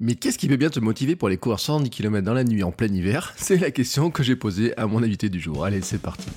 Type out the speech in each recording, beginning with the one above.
Mais qu'est-ce qui peut bien te motiver pour aller courir 110 km dans la nuit en plein hiver? C'est la question que j'ai posée à mon invité du jour. Allez, c'est parti.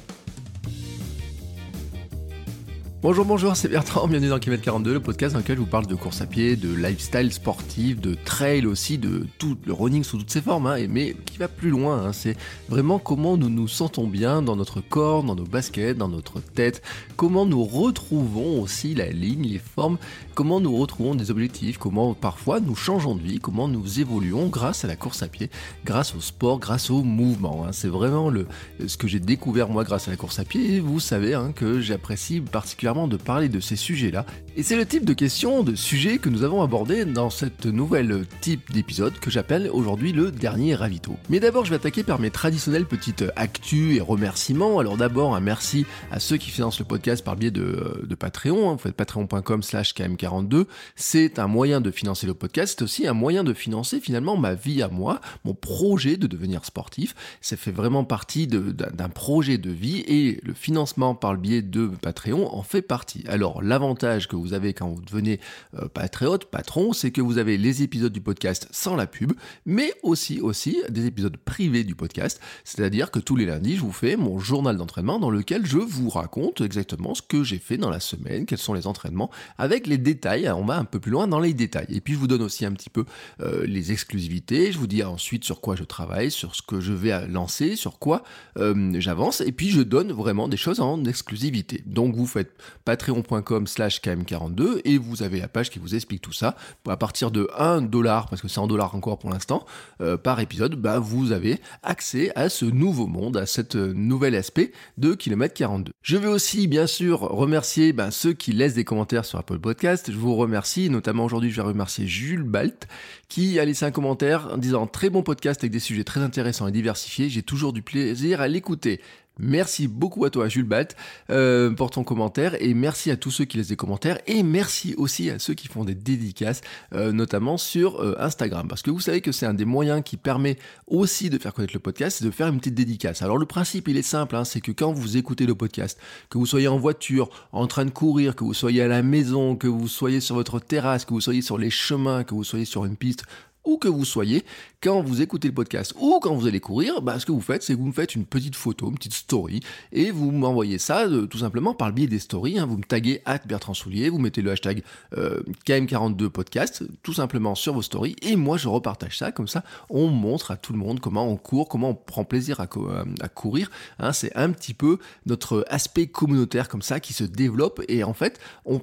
Bonjour, bonjour, c'est Bertrand, bienvenue dans Kilomètre 42, le podcast dans lequel je vous parle de course à pied, de lifestyle sportif, de trail aussi, de tout le running sous toutes ses formes, hein, mais qui va plus loin, hein, c'est vraiment comment nous nous sentons bien dans notre corps, dans nos baskets, dans notre tête, comment nous retrouvons aussi la ligne, les formes, comment nous retrouvons des objectifs, comment parfois nous changeons de vie, comment nous évoluons grâce à la course à pied, grâce au sport, grâce au mouvement. hein. C'est vraiment le, ce que j'ai découvert moi grâce à la course à pied, et vous savez hein, que j'apprécie particulièrement de parler de ces sujets-là. Et c'est le type de questions, de sujets que nous avons abordés dans cette nouvelle type d'épisode que j'appelle aujourd'hui le dernier ravito. Mais d'abord, je vais attaquer par mes traditionnelles petites actus et remerciements. Alors d'abord, un merci à ceux qui financent le podcast par le biais de, Patreon. hein. Vous faites patreon.com slash km42. C'est un moyen de financer le podcast. C'est aussi un moyen de financer finalement ma vie à moi, mon projet de devenir sportif. Ça fait vraiment partie d'un projet de vie et le financement par le biais de Patreon en fait partie. Alors l'avantage que vous avez quand vous devenez euh, patriote, patron, c'est que vous avez les épisodes du podcast sans la pub, mais aussi aussi des épisodes privés du podcast, c'est-à-dire que tous les lundis, je vous fais mon journal d'entraînement dans lequel je vous raconte exactement ce que j'ai fait dans la semaine, quels sont les entraînements, avec les détails. On va un peu plus loin dans les détails. Et puis je vous donne aussi un petit peu euh, les exclusivités. Je vous dis ensuite sur quoi je travaille, sur ce que je vais euh, lancer, sur quoi euh, j'avance. Et puis je donne vraiment des choses en exclusivité. Donc vous faites patreon.com slash km42 et vous avez la page qui vous explique tout ça. À partir de 1 dollar, parce que c'est en dollars encore pour l'instant, euh, par épisode, bah, vous avez accès à ce nouveau monde, à cette euh, nouvel aspect de kilomètre 42. Je vais aussi bien sûr remercier ben, ceux qui laissent des commentaires sur Apple Podcast. Je vous remercie, notamment aujourd'hui je vais remercier Jules Balt qui a laissé un commentaire en disant très bon podcast avec des sujets très intéressants et diversifiés. J'ai toujours du plaisir à l'écouter. Merci beaucoup à toi, Jules Balt, euh, pour ton commentaire, et merci à tous ceux qui laissent des commentaires, et merci aussi à ceux qui font des dédicaces, euh, notamment sur euh, Instagram, parce que vous savez que c'est un des moyens qui permet aussi de faire connaître le podcast, c'est de faire une petite dédicace. Alors le principe, il est simple, hein, c'est que quand vous écoutez le podcast, que vous soyez en voiture, en train de courir, que vous soyez à la maison, que vous soyez sur votre terrasse, que vous soyez sur les chemins, que vous soyez sur une piste, où que vous soyez, quand vous écoutez le podcast ou quand vous allez courir, bah, ce que vous faites, c'est que vous me faites une petite photo, une petite story, et vous m'envoyez ça euh, tout simplement par le biais des stories. hein. vous me taguez at Bertrand Soulier, vous mettez le hashtag euh, KM42 podcast, tout simplement sur vos stories, et moi je repartage ça, comme ça on montre à tout le monde comment on court, comment on prend plaisir à, euh, courir. hein. c'est un petit peu notre aspect communautaire comme ça qui se développe, et en fait on,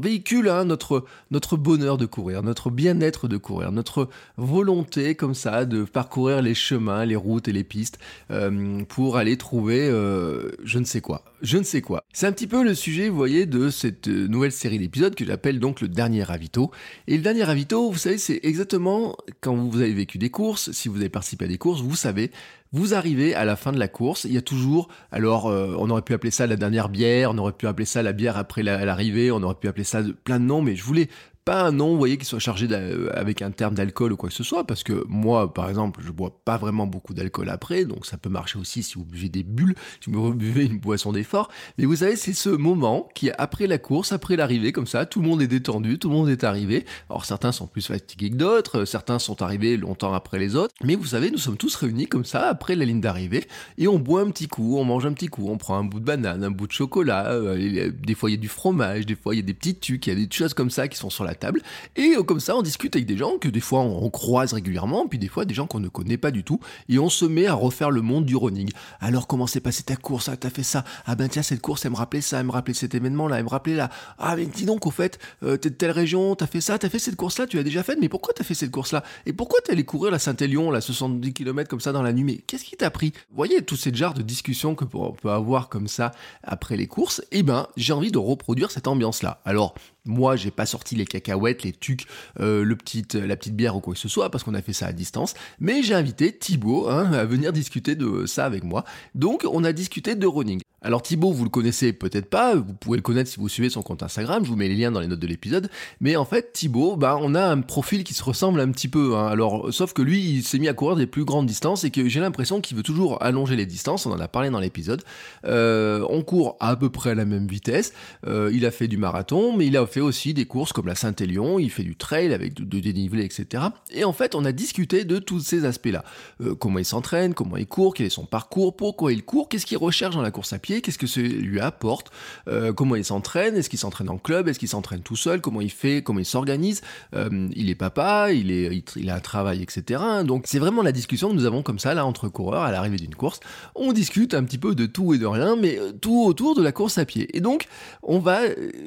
véhicule hein, notre bonheur de courir, notre bien-être de courir, notre volonté comme ça de parcourir les chemins, les routes et les pistes euh, pour aller trouver euh, je ne sais quoi. Je ne sais quoi. C'est un petit peu le sujet, vous voyez, de cette euh, nouvelle série d'épisodes que j'appelle donc le dernier ravito. Et le dernier ravito, vous savez, c'est exactement quand vous avez vécu des courses, si vous avez participé à des courses, vous savez, vous arrivez à la fin de la course, il y a toujours, alors on aurait pu appeler ça la dernière bière, on aurait pu appeler ça la bière après la- l'arrivée, on aurait pu appeler ça plein de noms, mais je voulais pas un nom, vous voyez, qui soit chargé euh, avec un terme d'alcool ou quoi que ce soit, parce que moi, par exemple, je bois pas vraiment beaucoup d'alcool après, donc ça peut marcher aussi si vous buvez des bulles, si vous buvez une boisson d'effort. Mais vous savez, c'est ce moment qui, après la course, après l'arrivée, comme ça, tout le monde est détendu, tout le monde est arrivé. Alors certains sont plus fatigués que d'autres, certains sont arrivés longtemps après les autres, mais vous savez, nous sommes tous réunis comme ça, après la ligne d'arrivée, et on boit un petit coup, on mange un petit coup, on prend un bout de banane, un bout de chocolat, euh, des fois il y a du fromage, des fois il y a des petits tucs, il y a des choses comme ça qui sont sur la table, et euh, comme ça on discute avec des gens que des fois on, croise régulièrement, puis des fois des gens qu'on ne connaît pas du tout, et on se met à refaire le monde du running. Alors comment s'est passée ta course? Ah t'as fait ça Ah ben tiens cette course elle me rappelait ça, elle me rappelait cet événement là, elle me rappelait là. Ah mais dis donc au fait, euh, t'es de telle région, t'as fait ça, t'as fait cette course là, tu l'as déjà faite, mais pourquoi t'as fait cette course là Et pourquoi t'es allé courir la Saint-Élion, là 70 km comme ça dans la nuit? Qu'est-ce qui t'a pris? Voyez tout ces genres de discussions que on peut avoir comme ça après les courses, eh ben j'ai envie de reproduire cette ambiance là. Alors Moi, j'ai pas sorti les cacahuètes, les tucs, euh, petit, la petite bière ou quoi que ce soit, parce qu'on a fait ça à distance. Mais j'ai invité Thibaut hein, à venir discuter de ça avec moi. Donc, on a discuté de running. Alors Thibaut, vous le connaissez peut-être pas, vous pouvez le connaître si vous suivez son compte Instagram, je vous mets les liens dans les notes de l'épisode, mais en fait Thibaut, bah, on a un profil qui se ressemble un petit peu, hein. alors sauf que lui il s'est mis à courir des plus grandes distances et que j'ai l'impression qu'il veut toujours allonger les distances, on en a parlé dans l'épisode, euh, on court à peu près la même vitesse, euh, il a fait du marathon, mais il a fait aussi des courses comme la Saint-Élion, il fait du trail avec de, dénivelé, etc. Et en fait on a discuté de tous ces aspects-là, euh, comment il s'entraîne, comment il court, quel est son parcours, pourquoi il court, qu'est-ce qu'il recherche dans la course à pied, qu'est-ce que ça lui apporte, euh, comment il s'entraîne, est-ce qu'il s'entraîne en club, est-ce qu'il s'entraîne tout seul, comment il fait, comment il s'organise, euh, il est papa, il, est, il, a un travail, etc. Donc c'est vraiment la discussion que nous avons comme ça là entre coureurs à l'arrivée d'une course. On discute un petit peu de tout et de rien, mais euh, tout autour de la course à pied. Et donc on va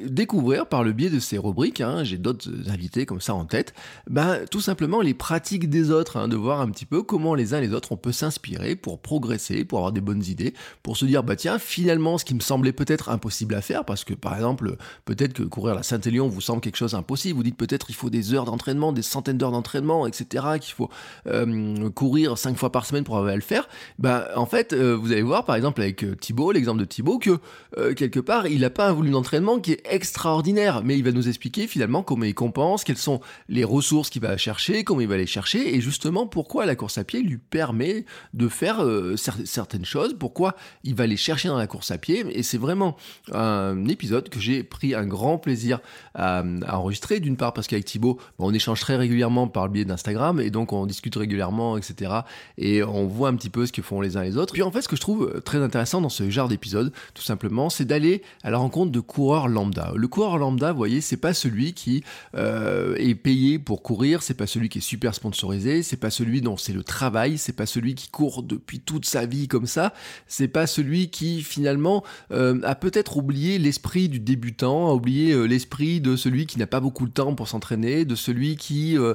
découvrir par le biais de ces rubriques, hein, j'ai d'autres invités comme ça en tête, bah, tout simplement les pratiques des autres, hein, de voir un petit peu comment les uns les autres on peut s'inspirer pour progresser, pour avoir des bonnes idées, pour se dire bah tiens finalement ce qui me semblait peut-être impossible à faire, parce que par exemple, peut-être que courir la Saint-Élion vous semble quelque chose d'impossible, vous dites peut-être il faut des heures d'entraînement, des centaines d'heures d'entraînement, etc., qu'il faut euh, courir cinq fois par semaine pour arriver à le faire, ben en fait, euh, vous allez voir par exemple avec euh, Thibaut, l'exemple de Thibaut, que quelque part, il n'a pas un volume d'entraînement qui est extraordinaire, mais il va nous expliquer finalement comment il compense, quelles sont les ressources qu'il va chercher, comment il va les chercher, et justement pourquoi la course à pied lui permet de faire certaines choses, pourquoi il va les chercher dans la course à pied et c'est vraiment un épisode que j'ai pris un grand plaisir à, enregistrer. D'une part parce qu'avec Thibaut, on échange très régulièrement par le biais d'Instagram et donc on discute régulièrement, etc. Et on voit un petit peu ce que font les uns les autres. Puis en fait, ce que je trouve très intéressant dans ce genre d'épisode, tout simplement, c'est d'aller à la rencontre de coureurs lambda. Le coureur lambda, vous voyez, c'est pas celui qui euh, est payé pour courir, c'est pas celui qui est super sponsorisé, c'est pas celui dont c'est le travail, c'est pas celui qui court depuis toute sa vie comme ça, c'est pas celui qui finalement euh, a peut-être oublié l'esprit du débutant, a oublié euh, l'esprit de celui qui n'a pas beaucoup de temps pour s'entraîner, de celui qui euh,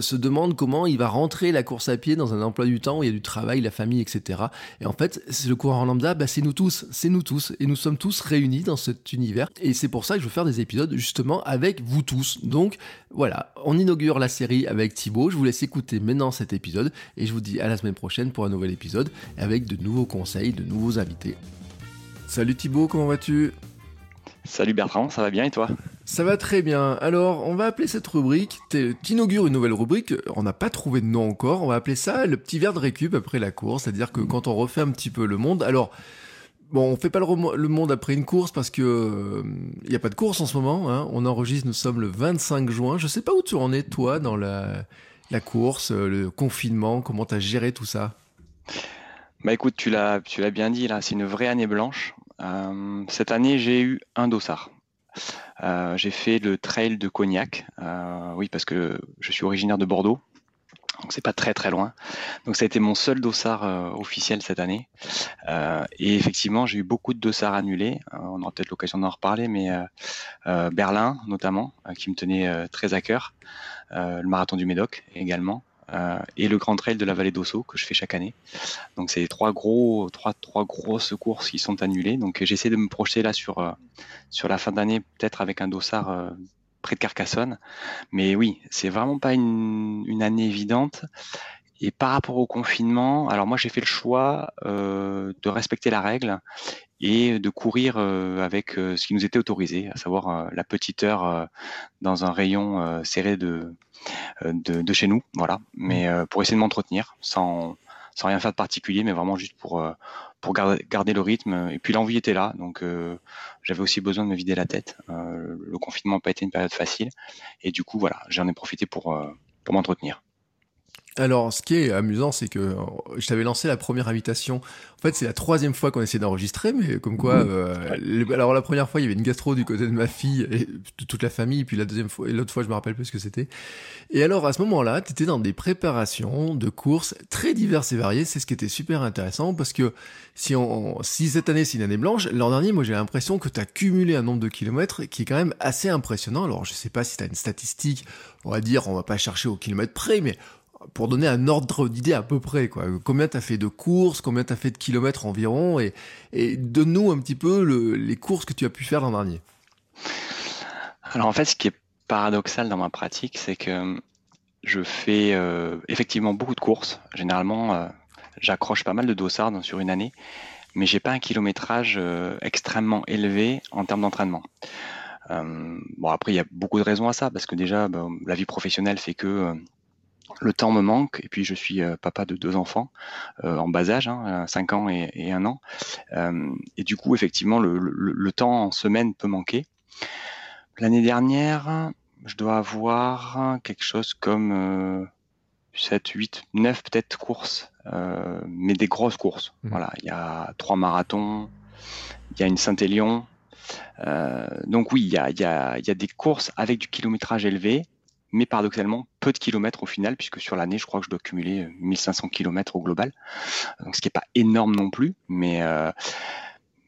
se demande comment il va rentrer la course à pied dans un emploi du temps où il y a du travail, la famille, etc. Et en fait, c'est le coureur en lambda, bah, c'est nous tous, c'est nous tous, et nous sommes tous réunis dans cet univers. Et c'est pour ça que je veux faire des épisodes justement avec vous tous. Donc voilà, on inaugure la série avec Thibaut. Je vous laisse écouter maintenant cet épisode et je vous dis à la semaine prochaine pour un nouvel épisode avec de nouveaux conseils, de nouveaux invités. Salut Thibaut, comment vas-tu? Salut Bertrand, ça va bien et toi? Ça va très bien. Alors, on va appeler cette rubrique, t'inaugures une nouvelle rubrique, on n'a pas trouvé de nom encore, on va appeler ça le petit verre de récup après la course, c'est-à-dire que quand on refait un petit peu le monde, alors... Bon, on fait pas le, monde après une course parce que il n'y a pas de course en ce moment. Hein. On enregistre, nous sommes le 25 juin. Je sais pas où tu en es toi dans la, la course, le confinement, comment tu as géré tout ça? Bah écoute, tu l'as, tu l'as bien dit là, c'est une vraie année blanche. Euh, cette année, j'ai eu un dossard. Euh, j'ai fait le trail de Cognac, euh, oui parce que je suis originaire de Bordeaux, donc c'est pas très très loin. Donc ça a été mon seul dossard officiel cette année. et effectivement, j'ai eu beaucoup de dossards annulés. on aura peut-être l'occasion d'en reparler, mais Berlin notamment, qui me tenait très à cœur, le marathon du Médoc également. Euh, et le Grand Trail de la vallée d'Osso que je fais chaque année. Donc c'est trois gros, trois, trois grosses courses qui sont annulées. Donc j'essaie de me projeter là sur euh, sur la fin d'année, peut-être avec un dossard euh, près de Carcassonne. Mais oui, c'est vraiment pas une, une année évidente. Et par rapport au confinement, alors moi j'ai fait le choix de respecter la règle et de courir avec ce qui nous était autorisé, à savoir la petite heure dans un rayon serré de, de, de, chez nous, voilà. Mais mmh. pour essayer de m'entretenir sans, sans rien faire de particulier, mais vraiment juste pour, pour garder, garder le rythme. Et puis l'envie était là, donc j'avais aussi besoin de me vider la tête. le confinement n'a pas été une période facile, et du coup voilà, j'en ai profité pour, pour m'entretenir. Alors, ce qui est amusant, c'est que euh, je t'avais lancé la première invitation. En fait, c'est la troisième fois qu'on essaie d'enregistrer, mais comme quoi. Euh, alors, la première fois, il y avait une gastro du côté de ma fille et de toute la famille, puis la deuxième fois, et l'autre fois, je me rappelle plus ce que c'était. Et alors, à ce moment-là, tu étais dans des préparations de courses très diverses et variées. C'est ce qui était super intéressant parce que si on, si cette année c'est une année blanche, l'an dernier, moi, j'ai l'impression que tu as cumulé un nombre de kilomètres qui est quand même assez impressionnant. Alors, je sais pas si tu as une statistique, on va dire, on va pas chercher au kilomètre près, mais pour donner un ordre d'idée à peu près, quoi. Combien t'as fait de courses, combien t'as fait de kilomètres environ, et, donne-nous un petit peu le, les courses que tu as pu faire l'an dernier. Alors en fait, ce qui est paradoxal dans ma pratique, c'est que je fais effectivement beaucoup de courses. Généralement, j'accroche pas mal de dossards sur une année, mais j'ai pas un kilométrage extrêmement élevé en termes d'entraînement. Euh, bon, après, il y a beaucoup de raisons à ça, parce que déjà, ben, la vie professionnelle fait que euh, le temps me manque, et puis je suis euh, papa de deux enfants en bas âge, hein, 5 ans et, et 1 an. et du coup, effectivement, le, le, temps en semaine peut manquer. L'année dernière, je dois avoir quelque chose comme 7, 8, 9 peut-être courses, mais des grosses courses. Mmh. Voilà, il y a trois marathons, il y a une Saint-Élion, euh, donc oui, il y a, des courses avec du kilométrage élevé, mais paradoxalement peu de kilomètres au final, puisque sur l'année, je crois que je dois cumuler 1500 kilomètres au global, donc ce qui n'est pas énorme non plus, mais, euh,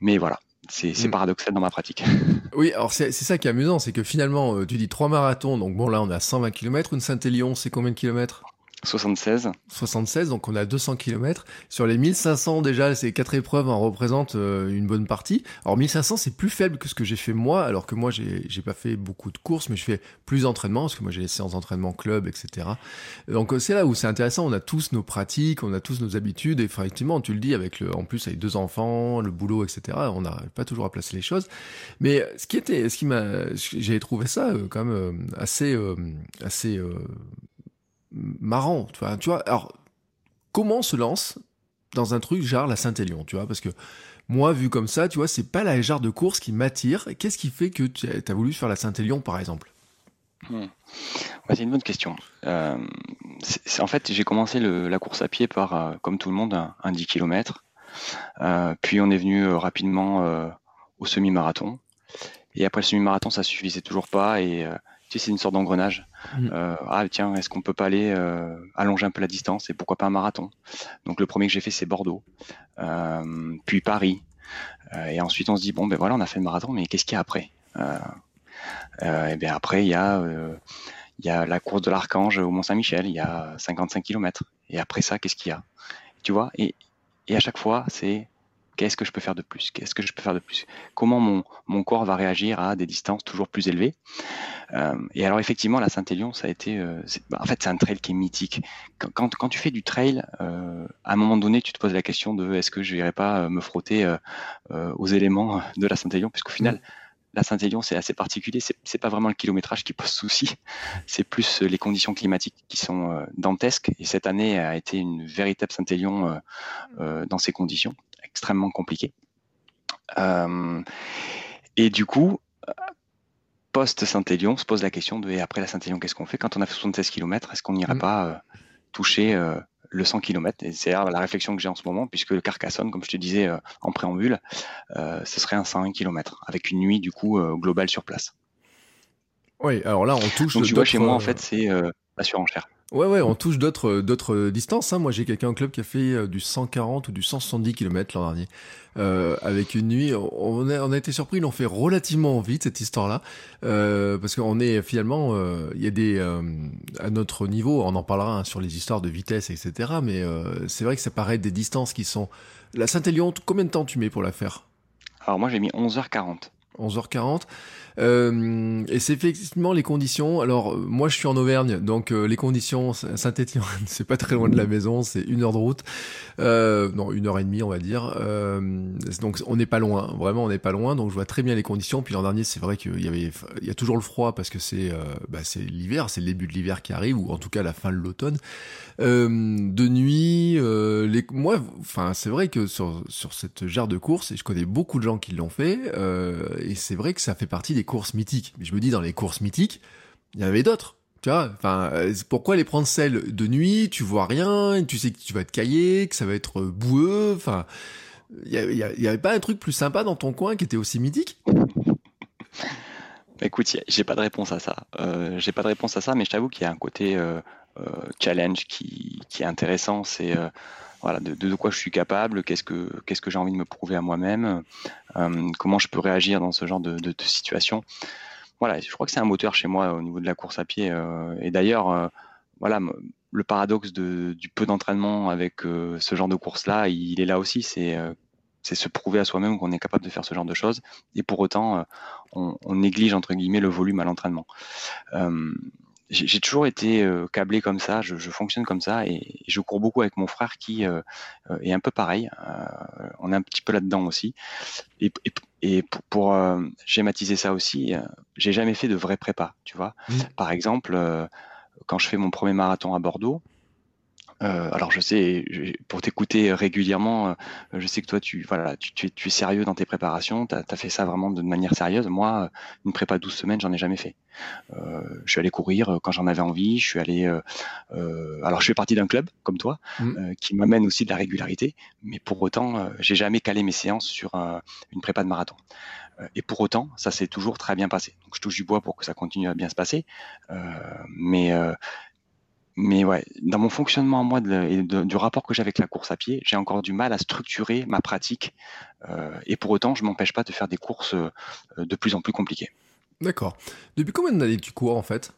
mais voilà. C'est mm. paradoxal dans ma pratique. Oui, alors c'est ça qui est amusant, c'est que finalement, euh, tu dis trois marathons, donc bon là on a 120 km, une Saint-Élion, c'est combien de kilomètres? 76. 76, donc on a 200 km. Sur les 1500, déjà, ces quatre épreuves en représentent euh, une bonne partie. Alors 1500, c'est plus faible que ce que j'ai fait moi, alors que moi, j'ai pas fait beaucoup de courses, mais je fais plus d'entraînement, parce que moi, j'ai les séances d'entraînement club, etc. Donc c'est là où c'est intéressant, on a tous nos pratiques, on a tous nos habitudes, et effectivement, tu le dis, avec en plus, avec deux enfants, le boulot, etc., on n'arrive pas toujours à placer les choses. Mais ce qui était, ce qui j'ai trouvé ça euh, quand même euh, assez marrant. Tu vois, alors, comment on se lance dans un truc genre la Saint-Élion, tu vois, parce que moi, vu comme ça, tu vois, c'est pas la genre de course qui m'attire. Qu'est-ce qui fait que tu as voulu faire la Saint-Élion, par exemple? Hmm. C'est une bonne question. Euh, en fait, j'ai commencé la course à pied par, euh, comme tout le monde, un, 10 km. Euh, puis on est venu rapidement au semi-marathon. Et après le semi-marathon, ça suffisait toujours pas. Et tu sais, c'est une sorte d'engrenage. Mm. Euh, ah tiens, est-ce qu'on peut pas aller euh, allonger un peu la distance et pourquoi pas un marathon? Donc le premier que j'ai fait c'est Bordeaux, euh, puis Paris, et ensuite on se dit bon ben voilà on a fait le marathon, mais qu'est-ce qu'il y a après? Et bien après il y a la course de l'Archange au Mont Saint-Michel, il y a 55 km. Et après ça, qu'est-ce qu'il y a? Tu vois? Et à chaque fois, c'est Qu'est-ce que je peux faire de plus Qu'est-ce que je peux faire de plus Comment mon, mon, corps va réagir à des distances toujours plus élevées euh, Et alors effectivement, la Saint-Élion, ça a été, euh, bah, en fait, c'est un trail qui est mythique. Quand, quand, tu fais du trail, euh, à un moment donné, tu te poses la question de est-ce que je n'irai pas me frotter aux éléments de la Saint-Élion, puisqu'au final, la Saint-Élion, c'est assez particulier. C'est pas vraiment le kilométrage qui pose souci. C'est plus les conditions climatiques qui sont dantesques. Et cette année a été une véritable Saint-Élion dans ces conditions extrêmement compliqué. Euh, et du coup, post-Saint-Élion, se pose la question de et après la Saint-Élion, qu'est-ce qu'on fait? Quand on a fait 76 km Est-ce qu'on n'irait mm. pas euh, toucher euh, le 100 km Et c'est la réflexion que j'ai en ce moment, puisque le Carcassonne, comme je te disais en préambule, ce serait un 101 km avec une nuit du coup globale sur place. Oui, alors là, on touche. Donc tu vois, chez moi, en fait, c'est la surenchère. Ouais, ouais, on touche d'autres, d'autres distances. Hein. Moi, j'ai quelqu'un au club qui a fait euh, du 140 ou du 170 km l'an dernier. Euh, avec une nuit, on a, on a été surpris, ils l'ont fait relativement vite, cette histoire-là. Euh, parce qu'on est finalement, euh, il y a des... Euh, à notre niveau, on en parlera hein, sur les histoires de vitesse, etc. Mais c'est vrai que ça paraît des distances qui sont... La Saint-Élion, combien de temps tu mets pour la faire? Alors moi, j'ai mis 11h40. 11h40. Euh, et c'est effectivement les conditions. Alors, euh, moi, je suis en Auvergne, donc euh, les conditions, Saint-Étienne, c'est pas très loin de la maison, c'est une heure de route. Euh, non, une heure et demie, on va dire. Euh, donc, on n'est pas loin. Vraiment, on n'est pas loin. Donc, je vois très bien les conditions. Puis l'an dernier, c'est vrai qu'il y avait, il y a toujours le froid parce que c'est, bah, c'est l'hiver, c'est le début de l'hiver qui arrive, ou en tout cas la fin de l'automne. de nuit, les, moi, enfin, c'est vrai que sur sur cette genre de course, et je connais beaucoup de gens qui l'ont fait, et c'est vrai que ça fait partie des courses mythiques. Mais je me dis, dans les courses mythiques, il y en avait d'autres. Tu vois, enfin, euh, pourquoi les prendre celles de nuit? Tu vois rien, tu sais que tu vas te cailler, que ça va être boueux. Enfin, il y, avait pas un truc plus sympa dans ton coin qui était aussi mythique? Écoute, j'ai pas de réponse à ça. Euh, j'ai pas de réponse à ça, mais je t'avoue qu'il y a un côté euh, challenge qui, est intéressant. C'est voilà, de, quoi je suis capable, qu'est-ce que qu'est-ce que j'ai envie de me prouver à moi-même, euh, comment je peux réagir dans ce genre de, situation. Voilà, je crois que c'est un moteur chez moi au niveau de la course à pied. Euh, et d'ailleurs, euh, voilà, le paradoxe du peu d'entraînement avec ce genre de course-là, il est là aussi. C'est c'est se prouver à soi-même qu'on est capable de faire ce genre de choses. Et pour autant, on, néglige entre guillemets le volume à l'entraînement j'ai toujours été euh, câblé comme ça, je, je, fonctionne comme ça et, je cours beaucoup avec mon frère qui euh, euh, est un peu pareil. on est un petit peu là-dedans aussi. Et, et, et pour, pour schématiser ça aussi, j'ai jamais fait de vrai prépa, tu vois. Mmh. Par exemple, quand je fais mon premier marathon à Bordeaux, euh, alors je sais, pour t'écouter régulièrement, euh, je sais que toi tu voilà, tu, tu, es, sérieux dans tes préparations, tu as, fait ça vraiment de manière sérieuse. Moi, une prépa 12 semaines, j'en ai jamais fait. Euh, je suis allé courir quand j'en avais envie, je suis allé alors je fais partie d'un club comme toi mmh. qui m'amène aussi de la régularité, mais pour autant, j'ai jamais calé mes séances sur une prépa de marathon. Et pour autant, ça s'est toujours très bien passé. Donc je touche du bois pour que ça continue à bien se passer. mais mais ouais, dans mon fonctionnement à moi et du rapport que j'ai avec la course à pied, j'ai encore du mal à structurer ma pratique. Euh, et pour autant, je m'empêche pas de faire des courses euh, de plus en plus compliquées. D'accord. Depuis combien d'années tu cours en fait?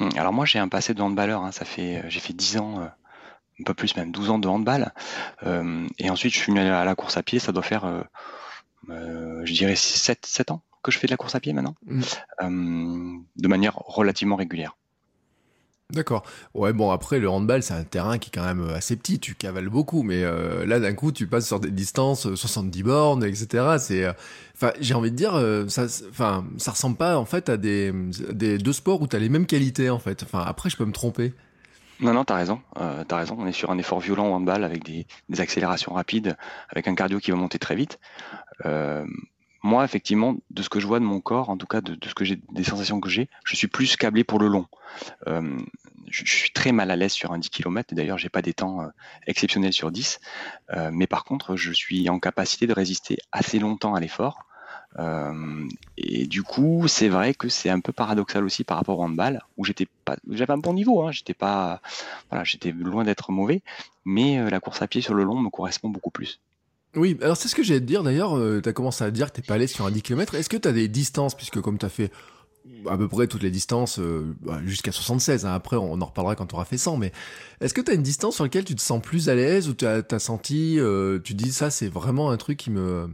Hum, Alors moi, j'ai un passé de handballeur. Hein, ça fait, euh, j'ai fait 10 ans, un peu plus même, 12 ans de handball. et ensuite, je suis venu à la course à pied. Ça doit faire, je dirais, 7, 7 ans que je fais de la course à pied maintenant, mmh. de manière relativement régulière. D'accord. Ouais, bon, après, le handball, c'est un terrain qui est quand même euh, assez petit. Tu cavales beaucoup, mais euh, là, d'un coup, tu passes sur des distances, 70 euh, bornes, etc. C'est, enfin, j'ai envie de dire, ça, enfin, ça ressemble pas, en fait, à des, des deux sports où tu les mêmes qualités, en fait. Enfin, après, je peux me tromper. Non, non, t'as raison. Euh, t'as raison. On est sur un effort violent au handball avec des, accélérations rapides, avec un cardio qui va monter très vite. Moi, effectivement, de ce que je vois de mon corps, en tout cas de, ce que j'ai, des sensations que j'ai, je suis plus câblé pour le long. Euh, je, suis très mal à l'aise sur un 10 km. D'ailleurs, j'ai pas des temps euh, exceptionnels sur 10. Euh, mais par contre, je suis en capacité de résister assez longtemps à l'effort. et du coup, c'est vrai que c'est un peu paradoxal aussi par rapport au handball, où j'étais pas, j'avais un bon niveau, hein, j'étais pas, voilà, j'étais loin d'être mauvais, mais la course à pied sur le long me correspond beaucoup plus. Oui, alors c'est ce que j'allais te dire d'ailleurs, euh, tu as commencé à dire que t'es pas allé sur un 10 km. Est-ce que tu as des distances, puisque comme tu as fait à peu près toutes les distances euh, bah, jusqu'à 76, hein, après on en reparlera quand tu auras fait 100, mais est-ce que tu as une distance sur laquelle tu te sens plus à l'aise ou tu as, senti, euh, tu dis ça c'est vraiment un truc qui me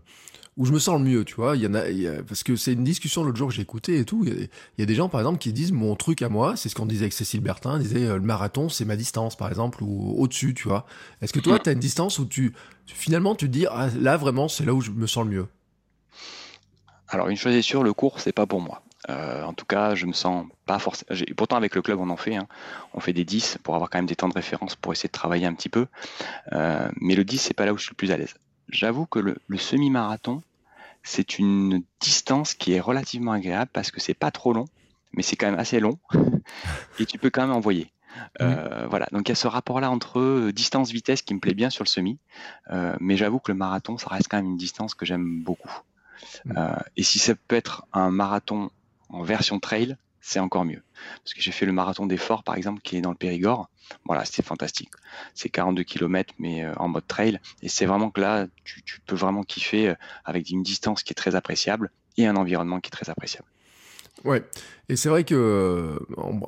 où je me sens le mieux, tu vois. Il y en a, parce que c'est une discussion l'autre jour que j'ai écouté et tout. Il y, a, des gens, par exemple, qui disent mon truc à moi, c'est ce qu'on disait avec Cécile Bertin, disait euh, le marathon, c'est ma distance, par exemple, ou au-dessus, tu vois. Est-ce que toi, tu as une distance où tu, finalement, tu te dis, ah, là, vraiment, c'est là où je me sens le mieux? Alors, une chose est sûre, le cours, c'est pas pour moi. Euh, en tout cas, je me sens pas forcément. Pourtant, avec le club, on en fait. Hein. On fait des 10 pour avoir quand même des temps de référence pour essayer de travailler un petit peu. Euh, mais le 10, c'est pas là où je suis le plus à l'aise j'avoue que le, semi-marathon, c'est une distance qui est relativement agréable parce que c'est pas trop long, mais c'est quand même assez long et tu peux quand même envoyer. Euh, voilà, donc il y a ce rapport-là entre euh, distance-vitesse qui me plaît bien sur le semi, euh, mais j'avoue que le marathon, ça reste quand même une distance que j'aime beaucoup. et si ça peut être un marathon en version trail, c'est encore mieux. Parce que j'ai fait le marathon d'effort, par exemple, qui est dans le Périgord. Voilà, c'était fantastique. C'est 42 km, mais euh, en mode trail. Et c'est vraiment que là, tu, peux vraiment kiffer euh, avec une distance qui est très appréciable et un environnement qui est très appréciable. Ouais, et c'est vrai que, euh,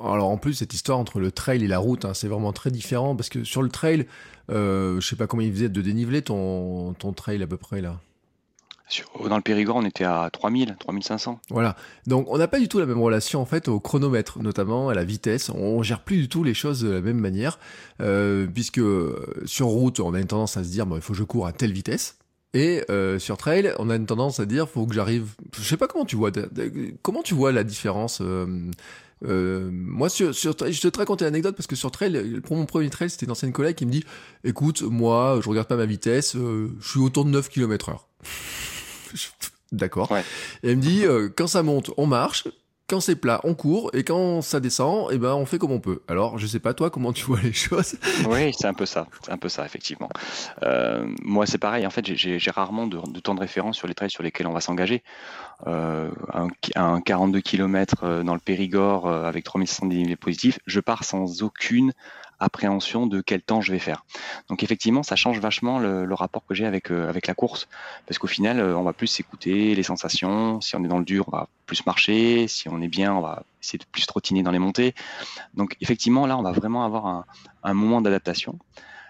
alors en plus cette histoire entre le trail et la route, hein, c'est vraiment très différent parce que sur le trail, je sais pas comment il faisait de dénivelé ton, ton trail à peu près là dans le Périgord, on était à 3000, 3500. Voilà. Donc, on n'a pas du tout la même relation, en fait, au chronomètre, notamment à la vitesse. On gère plus du tout les choses de la même manière, euh, puisque euh, sur route, on a une tendance à se dire, bon, il faut que je cours à telle vitesse. Et euh, sur trail, on a une tendance à dire, faut que j'arrive. Je sais pas comment tu vois. Comment tu vois la différence moi, sur, sur, je te raconter une anecdote parce que sur trail, pour mon premier trail, c'était une ancienne collègue qui me dit Écoute, moi, je regarde pas ma vitesse, je suis autour de 9 km heure. D'accord. Et elle me dit, euh, quand ça monte, on marche. Quand c'est plat, on court, et quand ça descend, eh ben on fait comme on peut. Alors, je sais pas toi comment tu vois les choses. Oui, c'est un peu ça, c'est un peu ça effectivement. Euh, moi, c'est pareil. En fait, j'ai rarement de, temps de référence sur les trails sur lesquels on va s'engager. Euh, un, 42 km dans le Périgord avec 3600 dénivelés positifs, je pars sans aucune appréhension de quel temps je vais faire. Donc effectivement, ça change vachement le, rapport que j'ai avec euh, avec la course, parce qu'au final, euh, on va plus s'écouter les sensations. Si on est dans le dur, on va plus marcher. Si on est bien, on va essayer de plus trottiner dans les montées. Donc effectivement, là, on va vraiment avoir un, moment d'adaptation.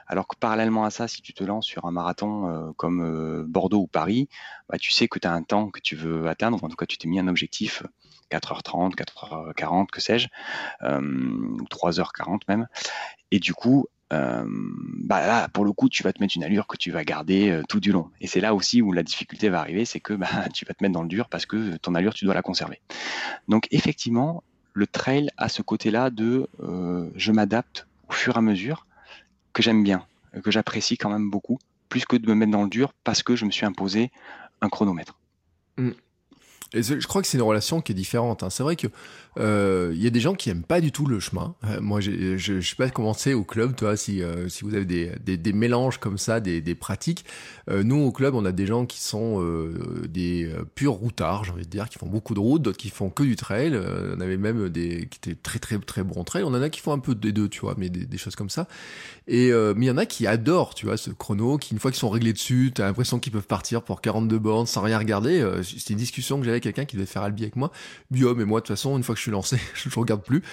Alors que parallèlement à ça, si tu te lances sur un marathon euh, comme Bordeaux ou Paris, bah, tu sais que tu as un temps que tu veux atteindre, en tout cas tu t'es mis un objectif 4h30, 4h40, que sais-je, 3h40 même. Et du coup, bah là, pour le coup, tu vas te mettre une allure que tu vas garder tout du long. Et c'est là aussi où la difficulté va arriver, c'est que bah, tu vas te mettre dans le dur parce que ton allure, tu dois la conserver. Donc effectivement, le trail a ce côté-là de je m'adapte au fur et à mesure que j'aime bien, que j'apprécie quand même beaucoup, plus que de me mettre dans le dur parce que je me suis imposé un chronomètre. Mmh. Et je crois que c'est une relation qui est différente. Hein. C'est vrai que euh, il y a des gens qui aiment pas du tout le chemin. Euh, moi, je, je, sais pas comment c'est au club, toi, si euh, si vous avez des, des, des, mélanges comme ça, des, des pratiques. Euh, nous, au club, on a des gens qui sont des purs routards, j'ai envie de dire, qui font beaucoup de routes, d'autres qui font que du trail. on avait même des qui étaient très très très bons trail. On en a qui font un peu des deux, tu vois, mais des, des choses comme ça. Et mais il y en a qui adorent, tu vois, ce chrono, qui une fois qu'ils sont réglés dessus, t'as l'impression qu'ils peuvent partir pour 42 bornes sans rien regarder. c'est une discussion que j'avais quelqu'un qui devait faire Albi avec moi. Bio, mais moi, de toute façon, une fois que je suis lancé, je ne regarde plus.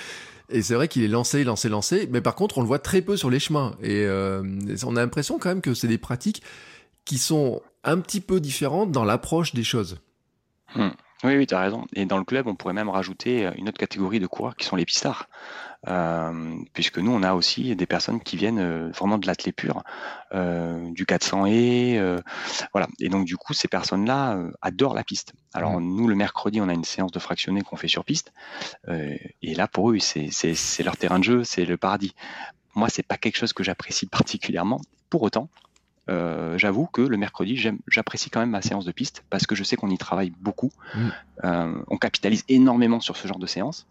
Et c'est vrai qu'il est lancé, lancé, lancé. Mais par contre, on le voit très peu sur les chemins. Et euh, on a l'impression quand même que c'est des pratiques qui sont un petit peu différentes dans l'approche des choses. Hmm. Oui, oui, tu as raison. Et dans le club, on pourrait même rajouter une autre catégorie de coureurs qui sont les pistards. Euh, puisque nous, on a aussi des personnes qui viennent euh, vraiment de l'athlé pur, euh, du 400 et voilà. Et donc du coup, ces personnes-là adorent la piste. Alors mmh. nous, le mercredi, on a une séance de fractionné qu'on fait sur piste, et là pour eux, c'est leur terrain de jeu, c'est le paradis. Moi, c'est pas quelque chose que j'apprécie particulièrement. Pour autant, euh, j'avoue que le mercredi, j'apprécie quand même ma séance de piste parce que je sais qu'on y travaille beaucoup. Mmh. Euh, on capitalise énormément sur ce genre de séance.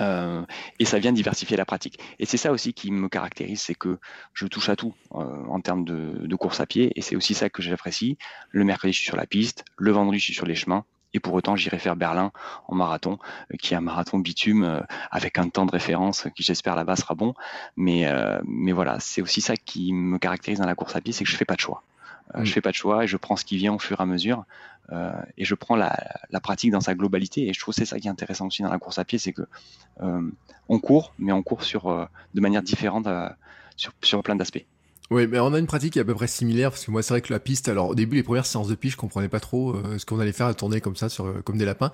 Euh, et ça vient diversifier la pratique. Et c'est ça aussi qui me caractérise, c'est que je touche à tout euh, en termes de, de, course à pied, et c'est aussi ça que j'apprécie. Le mercredi, je suis sur la piste, le vendredi, je suis sur les chemins, et pour autant, j'irai faire Berlin en marathon, euh, qui est un marathon bitume euh, avec un temps de référence qui, j'espère, là-bas sera bon. Mais, mais voilà, c'est aussi ça qui me caractérise dans la course à pied, c'est que je fais pas de choix. Euh, je mm. fais pas de choix et je prends ce qui vient au fur et à mesure. Euh, et je prends la, la, pratique dans sa globalité. Et je trouve c'est ça qui est intéressant aussi dans la course à pied, c'est que euh, on court, mais on court sur euh, de manière différente sur, sur plein d'aspects. Oui, mais on a une pratique qui est à peu près similaire parce que moi c'est vrai que la piste, alors au début les premières séances de piste, je comprenais pas trop ce qu'on allait faire à tourner comme ça sur comme des lapins.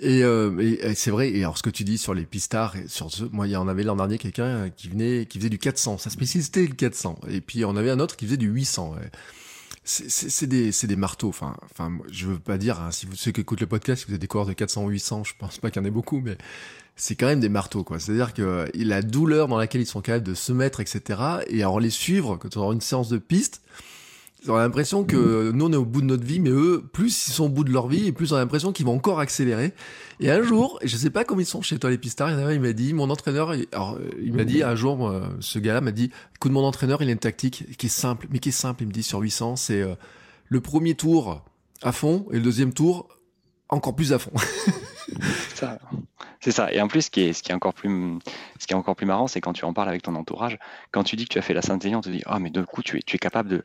Et, et, c'est vrai. Et alors ce que tu dis sur les pistards, sur ce, moi il y en avait l'an dernier quelqu'un qui venait, qui faisait du 400. Sa spécialité le 400. Et puis on avait un autre qui faisait du 800 c'est des, des marteaux. Enfin, enfin, je veux pas dire, hein, si vous ceux qui écoutent le podcast, si vous avez des coureurs de 400 ou 800, je pense pas qu'il y en ait beaucoup, mais c'est quand même des marteaux, quoi. C'est-à-dire que la douleur dans laquelle ils sont capables de se mettre, etc. Et alors les suivre quand on aura une séance de piste, on a l'impression que nous on est au bout de notre vie, mais eux, plus ils sont au bout de leur vie, et plus on a l'impression qu'ils vont encore accélérer. Et un jour, je sais pas comment ils sont chez toi les pistards, il il m'a dit, mon entraîneur, alors il m'a dit un jour, ce gars-là m'a dit, écoute mon entraîneur, il a une tactique qui est simple, mais qui est simple, il me dit sur 800, c'est euh, le premier tour à fond et le deuxième tour encore plus à fond. C'est ça. Et en plus, ce qui est, ce qui est encore plus, ce qui est encore plus marrant, c'est quand tu en parles avec ton entourage, quand tu dis que tu as fait la Saint-Élion, on te dit, oh, mais de coup, tu es, tu es capable de,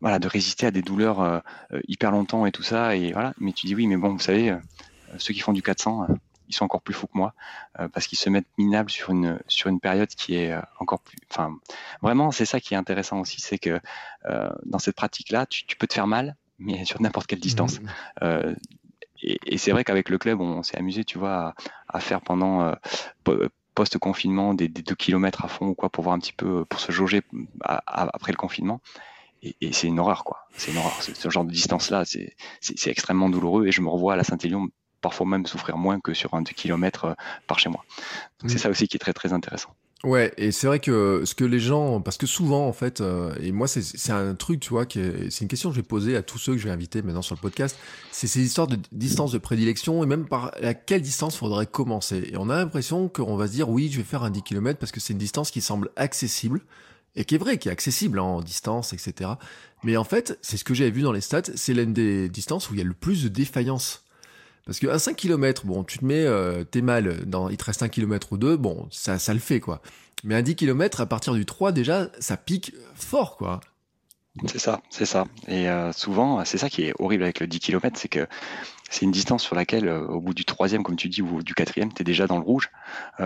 voilà, de résister à des douleurs euh, euh, hyper longtemps et tout ça. Et voilà. Mais tu dis oui, mais bon, vous savez, euh, ceux qui font du 400, ils sont encore plus fous que moi parce qu'ils se mettent minables sur une sur une période qui est encore plus. Enfin, vraiment, c'est ça qui est intéressant aussi, c'est que dans cette pratique-là, tu, tu, peux te faire mal, mais sur n'importe quelle distance. Mmh. et, et c'est vrai qu'avec le club, on s'est amusé, tu vois, à, à faire pendant post-confinement des, des 2 km à fond ou quoi pour voir un petit peu, pour se jauger après le confinement et, c'est une horreur, quoi. C'est une horreur. Ce genre de distance-là, c'est extrêmement douloureux et je me revois à la Saint-Élion parfois même souffrir moins que sur un 2 km euh, par chez moi. Donc c'est mm. ça aussi qui est très très intéressant. Ouais, et c'est vrai que ce que les gens, parce que souvent en fait, euh, et moi c'est un truc, tu vois, c'est une question que je vais poser à tous ceux que je vais inviter maintenant sur le podcast, c'est ces histoires de distance de prédilection et même par à quelle distance faudrait commencer. Et on a l'impression qu'on va se dire oui, je vais faire un 10 km parce que c'est une distance qui semble accessible, et qui est vrai, qui est accessible hein, en distance, etc. Mais en fait, c'est ce que j'avais vu dans les stats, c'est l'une des distances où il y a le plus de défaillance. Parce qu'à 5 km, bon, tu te mets, euh, t'es mal, il te reste un km ou deux, bon, ça, ça le fait, quoi. Mais à 10 km, à partir du 3, déjà, ça pique fort, quoi. C'est ça, c'est ça. Et souvent, c'est ça qui est horrible avec le 10 km, c'est que c'est une distance sur laquelle, au bout du troisième, comme tu dis, ou du quatrième, tu es déjà dans le rouge,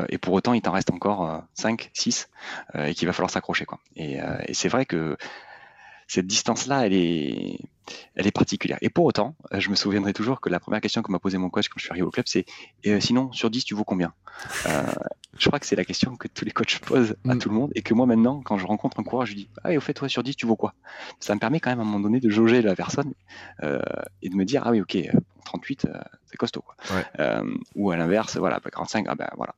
et pour autant, il t'en reste encore 5, 6, et qu'il va falloir s'accrocher. Quoi. Et c'est vrai que cette distance-là, elle est, elle est particulière. Et pour autant, euh, je me souviendrai toujours que la première question que m'a posée mon coach quand je suis arrivé au club, c'est euh, sinon, sur 10, tu vaux combien? Euh, Je crois que c'est la question que tous les coachs posent à mm. tout le monde et que moi, maintenant, quand je rencontre un coureur, je dis Ah, et au fait, toi, sur 10, tu vaux quoi? Ça me permet quand même à un moment donné de jauger la personne et de me dire Ah, oui, ok, 38, c'est costaud. ou à l'inverse, voilà, 45, ah ben voilà.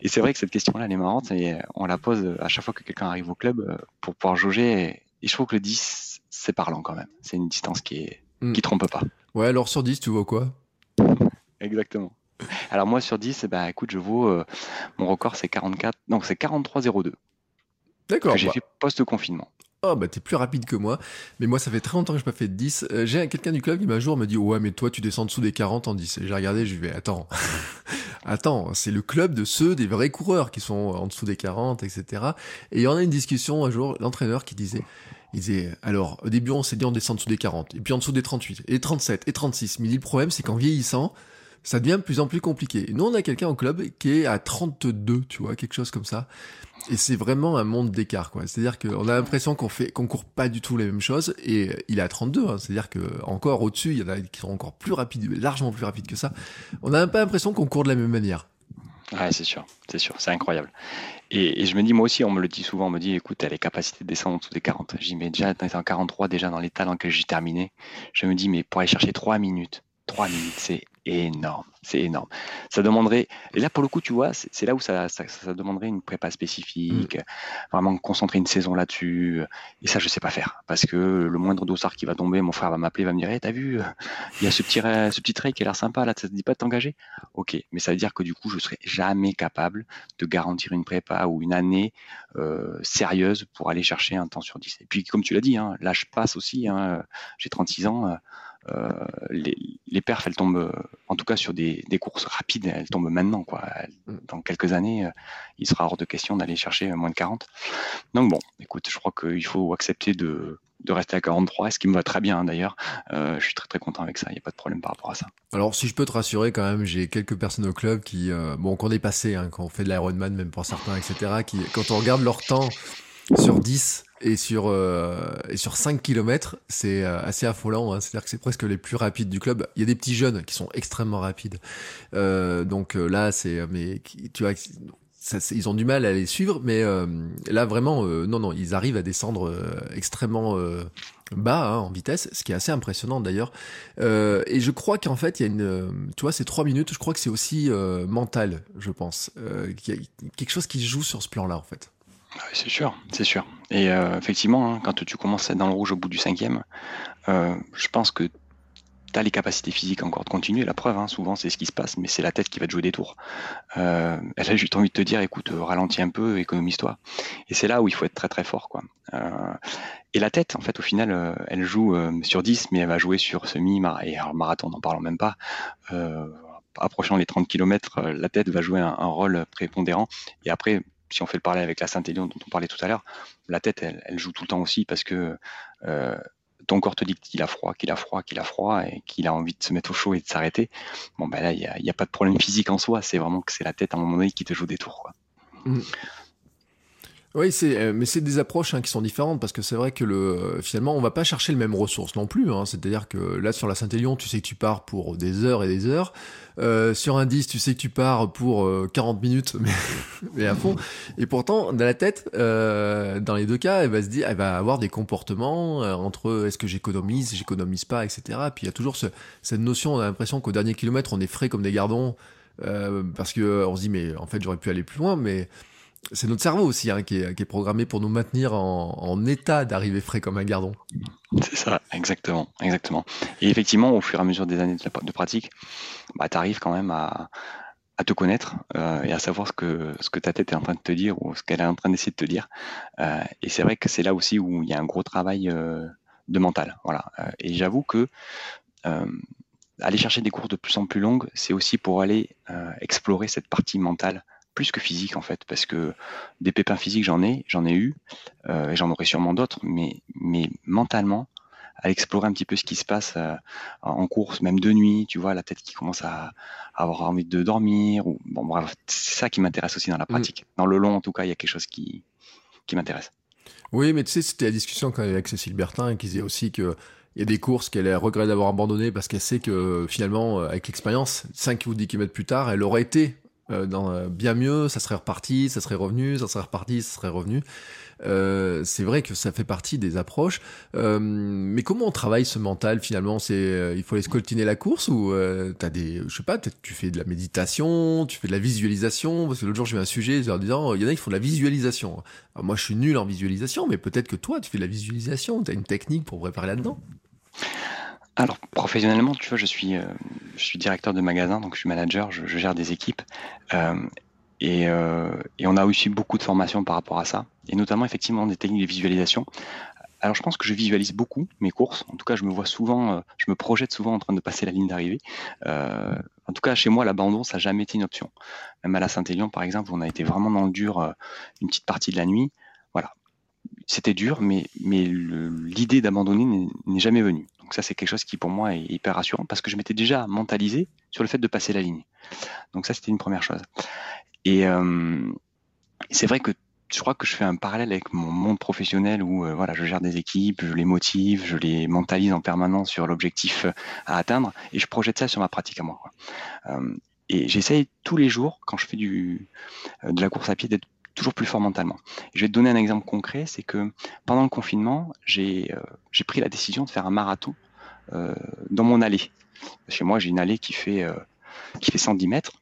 Et c'est vrai que cette question-là, elle est marrante et on la pose à chaque fois que quelqu'un arrive au club pour pouvoir jauger. Et je trouve que le 10, c'est parlant quand même. C'est une distance qui est hmm. qui trompe pas. Ouais, alors sur 10, tu vois quoi? Exactement. Alors moi sur 10, eh ben, écoute, je vaux euh, mon record c'est 44 non, c'est 43,02. D'accord. J'ai bah. fait post-confinement. Oh bah t'es plus rapide que moi, mais moi ça fait très longtemps que je n'ai pas fait de 10. Euh, j'ai quelqu'un du club qui m'a jour me dit ouais mais toi tu descends dessous des 40 en 10. J'ai regardé, je vais attends, attends, c'est le club de ceux des vrais coureurs qui sont en dessous des 40, etc. Et il y en a une discussion un jour, l'entraîneur qui disait il disait, alors, au début, on s'est dit on descend en dessous des 40, et puis en dessous des 38, et 37, et 36. Mais le problème, c'est qu'en vieillissant, ça devient de plus en plus compliqué. Et nous, on a quelqu'un au club qui est à 32, tu vois, quelque chose comme ça. Et c'est vraiment un monde d'écart, quoi. C'est-à-dire qu'on a l'impression qu'on fait, qu'on court pas du tout les mêmes choses, et il est à 32, hein. c'est-à-dire que encore au-dessus, il y en a qui sont encore plus rapides, largement plus rapides que ça. On n'a pas l'impression qu'on court de la même manière. Ouais, c'est sûr, c'est sûr, c'est incroyable. Et, je me dis, moi aussi, on me le dit souvent, on me dit, écoute, elle a les capacités de descendre en dessous des 40. J'y mets déjà, en 43, déjà dans l'état dans lequel j'ai terminé. Je me dis, mais pour aller chercher 3 minutes, 3 minutes, c'est énorme. C'est énorme. Ça demanderait, et là pour le coup, tu vois, c'est là où ça, demanderait une prépa spécifique, vraiment concentrer une saison là-dessus. Et ça, je sais pas faire. Parce que le moindre dossard qui va tomber, mon frère va m'appeler, va me dire, hey, t'as vu, il y a ce petit, ce petit trait qui a l'air sympa, là, ça te dit pas de t'engager? Ok. Mais ça veut dire que du coup, je serai jamais capable de garantir une prépa ou une année euh, sérieuse pour aller chercher un temps sur 10. Et puis, comme tu l'as dit, hein, l'âge passe aussi, hein, j'ai 36 ans. Euh, les, les, perfs, elles tombent, en tout cas sur des, courses rapides, elles tombent maintenant. Quoi. Mm. Dans quelques années, euh, il sera hors de question d'aller chercher moins de 40. Donc bon, écoute, je crois qu'il faut accepter de, rester à 43, ce qui me va très bien d'ailleurs. Euh, je suis très très content avec ça, il n'y a pas de problème par rapport à ça. Alors si je peux te rassurer quand même, j'ai quelques personnes au club qui, bon, qu'on est passé, hein, quand on fait de l'Ironman, même pour certains, etc., qui, quand on regarde leur temps sur 10, et sur euh, et sur 5 km, c'est euh, assez affolant. Hein. C'est-à-dire que c'est presque les plus rapides du club. Il y a des petits jeunes qui sont extrêmement rapides. Euh, donc euh, là, c'est mais tu vois, ils ont du mal à les suivre. Mais là, vraiment, non, non, ils arrivent à descendre extrêmement bas hein, en vitesse, ce qui est assez impressionnant d'ailleurs. et je crois qu'en fait, il y a une, tu vois, ces trois minutes, je crois que c'est aussi mental, je pense. qu'il y a quelque chose qui joue sur ce plan-là, en fait. Ah c'est sûr, c'est sûr. Et euh, effectivement, hein, quand tu commences à être dans le rouge au bout du cinquième, euh, je pense que tu as les capacités physiques encore de continuer. La preuve, hein, souvent, c'est ce qui se passe, mais c'est la tête qui va te jouer des tours. Euh, elle a juste envie de te dire, écoute, ralentis un peu, économise-toi. Et c'est là où il faut être très très fort. quoi. et la tête, en fait, au final, elle joue sur 10, mais elle va jouer sur semi et alors, marathon, n'en parlons même pas. approchant les 30 km, la tête va jouer un, un rôle prépondérant. Et après, si on fait le parler avec la Saint-Élion dont on parlait tout à l'heure, la tête, elle, joue tout le temps aussi parce que euh, ton corps te dit qu'il a froid, qu'il a froid, qu'il a froid et qu'il a envie de se mettre au chaud et de s'arrêter. Bon, ben là, il n'y a, pas de problème physique en soi, c'est vraiment que c'est la tête à un moment donné qui te joue des tours. Mmh. Oui, c'est euh, mais c'est des approches hein, qui sont différentes parce que c'est vrai que le euh, finalement on va pas chercher le même ressource non plus. Hein. C'est-à-dire que là sur la Saint-Élion, tu sais que tu pars pour des heures et des heures. Euh, sur un 10, tu sais que tu pars pour 40 minutes, mais, mais, à fond. Et pourtant, dans la tête, dans les deux cas, elle va se dire, elle va avoir des comportements entre est-ce que j'économise, j'économise pas, etc. Puis il y a toujours ce, cette notion, on a l'impression qu'au dernier kilomètre, on est frais comme des gardons parce que on se dit mais en fait j'aurais pu aller plus loin, mais c'est notre cerveau aussi hein, qui, est, programmé pour nous maintenir en, état d'arriver frais comme un gardon. C'est ça, exactement, exactement. Et effectivement, au fur et à mesure des années de, pratique, bah, tu arrives quand même à, te connaître euh, et à savoir ce que, ta tête est en train de te dire ou ce qu'elle est en train d'essayer de te dire. Euh, et c'est vrai que c'est là aussi où il y a un gros travail euh, de mental. Voilà. et j'avoue que aller chercher des courses de plus en plus longues, c'est aussi pour aller explorer cette partie mentale plus que physique en fait, parce que des pépins physiques j'en ai, j'en ai eu, et j'en aurai sûrement d'autres, mais, mais mentalement, à explorer un petit peu ce qui se passe en course, même de nuit, tu vois, la tête qui commence à, avoir envie de dormir, ou bon bref, c'est ça qui m'intéresse aussi dans la mmh. pratique. Dans le long en tout cas, il y a quelque chose qui, qui m'intéresse. Oui, mais tu sais, c'était la discussion quand avec Cécile Bertin qui disait aussi que il y a des courses qu'elle regret d'avoir abandonnées parce qu'elle sait que finalement, euh, avec l'expérience, 5 ou 10 km plus tard, elle aurait été euh, euh, bien mieux, ça serait reparti, ça serait revenu, ça serait reparti, ça serait revenu. Euh, c'est vrai que ça fait partie des approches. Euh, mais comment on travaille ce mental finalement? C'est euh, il faut aller scoltiner la course ou t'as des, je sais pas, tu fais de la méditation, tu fais de la visualisation? Parce que l'autre jour j'ai eu un sujet en disant, il y en a qui font de la visualisation. moi je suis nul en visualisation, mais peut-être que toi tu fais de la visualisation. T'as une technique pour préparer là-dedans. Alors professionnellement, tu vois, je suis, je suis directeur de magasin, donc je suis manager, je, gère des équipes. Et, et, on a aussi beaucoup de formations par rapport à ça et notamment effectivement des techniques de visualisation. Alors je pense que je visualise beaucoup mes courses. En tout cas, je me vois souvent, euh, je me projette souvent en train de passer la ligne d'arrivée. Euh, en tout cas, chez moi, l'abandon, ça n'a jamais été une option. Même à la Saint-Élion, par exemple, on a été vraiment dans le dur euh, une petite partie de la nuit. C'était dur, mais, l'idée d'abandonner n'est jamais venue. Donc ça, c'est quelque chose qui pour moi est hyper rassurant parce que je m'étais déjà mentalisé sur le fait de passer la ligne. Donc ça, c'était une première chose. Et c'est vrai que je crois que je fais un parallèle avec mon monde professionnel où euh, voilà, je gère des équipes, je les motive, je les mentalise en permanence sur l'objectif euh, à atteindre et je projette ça sur ma pratique à moi. Euh, et j'essaye tous les jours, quand je fais de la course à pied, d'être toujours plus fort mentalement. je vais te donner un exemple concret, c'est que pendant le confinement, j'ai pris la décision de faire un marathon dans mon allée. Chez moi, j'ai une allée qui fait, qui fait 110 mètres.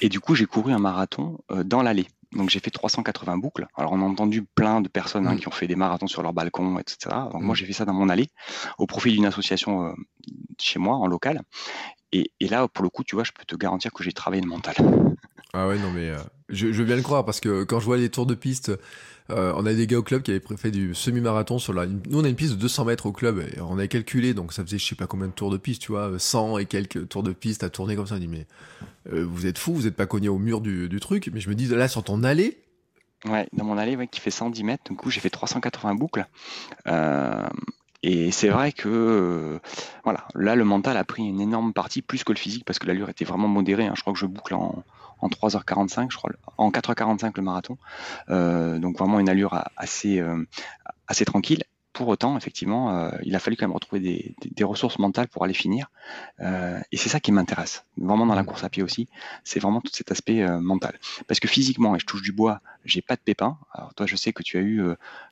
Et du coup, j'ai couru un marathon dans l'allée. Donc j'ai fait 380 boucles. Alors on a entendu plein de personnes hein, mm. qui ont fait des marathons sur leur balcon, etc. Donc moi mm. j'ai fait ça dans mon allée, au profit d'une association euh, chez moi, en local. Et, là, pour le coup, tu vois, je peux te garantir que j'ai travaillé le mental. Ah ouais, non mais euh, je, je, viens le croire parce que quand je vois les tours de piste euh, on a des gars au club qui avaient fait du semi-marathon sur la. Nous, on a une piste de 200 mètres au club et on avait calculé, donc ça faisait je sais pas combien de tours de piste, tu vois, 100 et quelques tours de piste à tourner comme ça. On dit, mais euh, vous êtes fou, vous êtes pas cogné au mur du, truc. Mais je me dis, là, sur ton allée. Ouais, dans mon allée, ouais, qui fait 110 mètres, du coup, j'ai fait 380 boucles. Euh, et c'est vrai que voilà, là le mental a pris une énorme partie, plus que le physique, parce que l'allure était vraiment modérée. Hein. Je crois que je boucle en, en 3h45, je crois, en 4h45 le marathon. Euh, donc vraiment une allure assez, euh, assez tranquille. Pour autant, effectivement, euh, il a fallu quand même retrouver des, des, ressources mentales pour aller finir. et c'est ça qui m'intéresse, vraiment dans la course à pied aussi, c'est vraiment tout cet aspect mental. Parce que physiquement, et je touche du bois, j'ai pas de pépins. Alors toi, je sais que tu as eu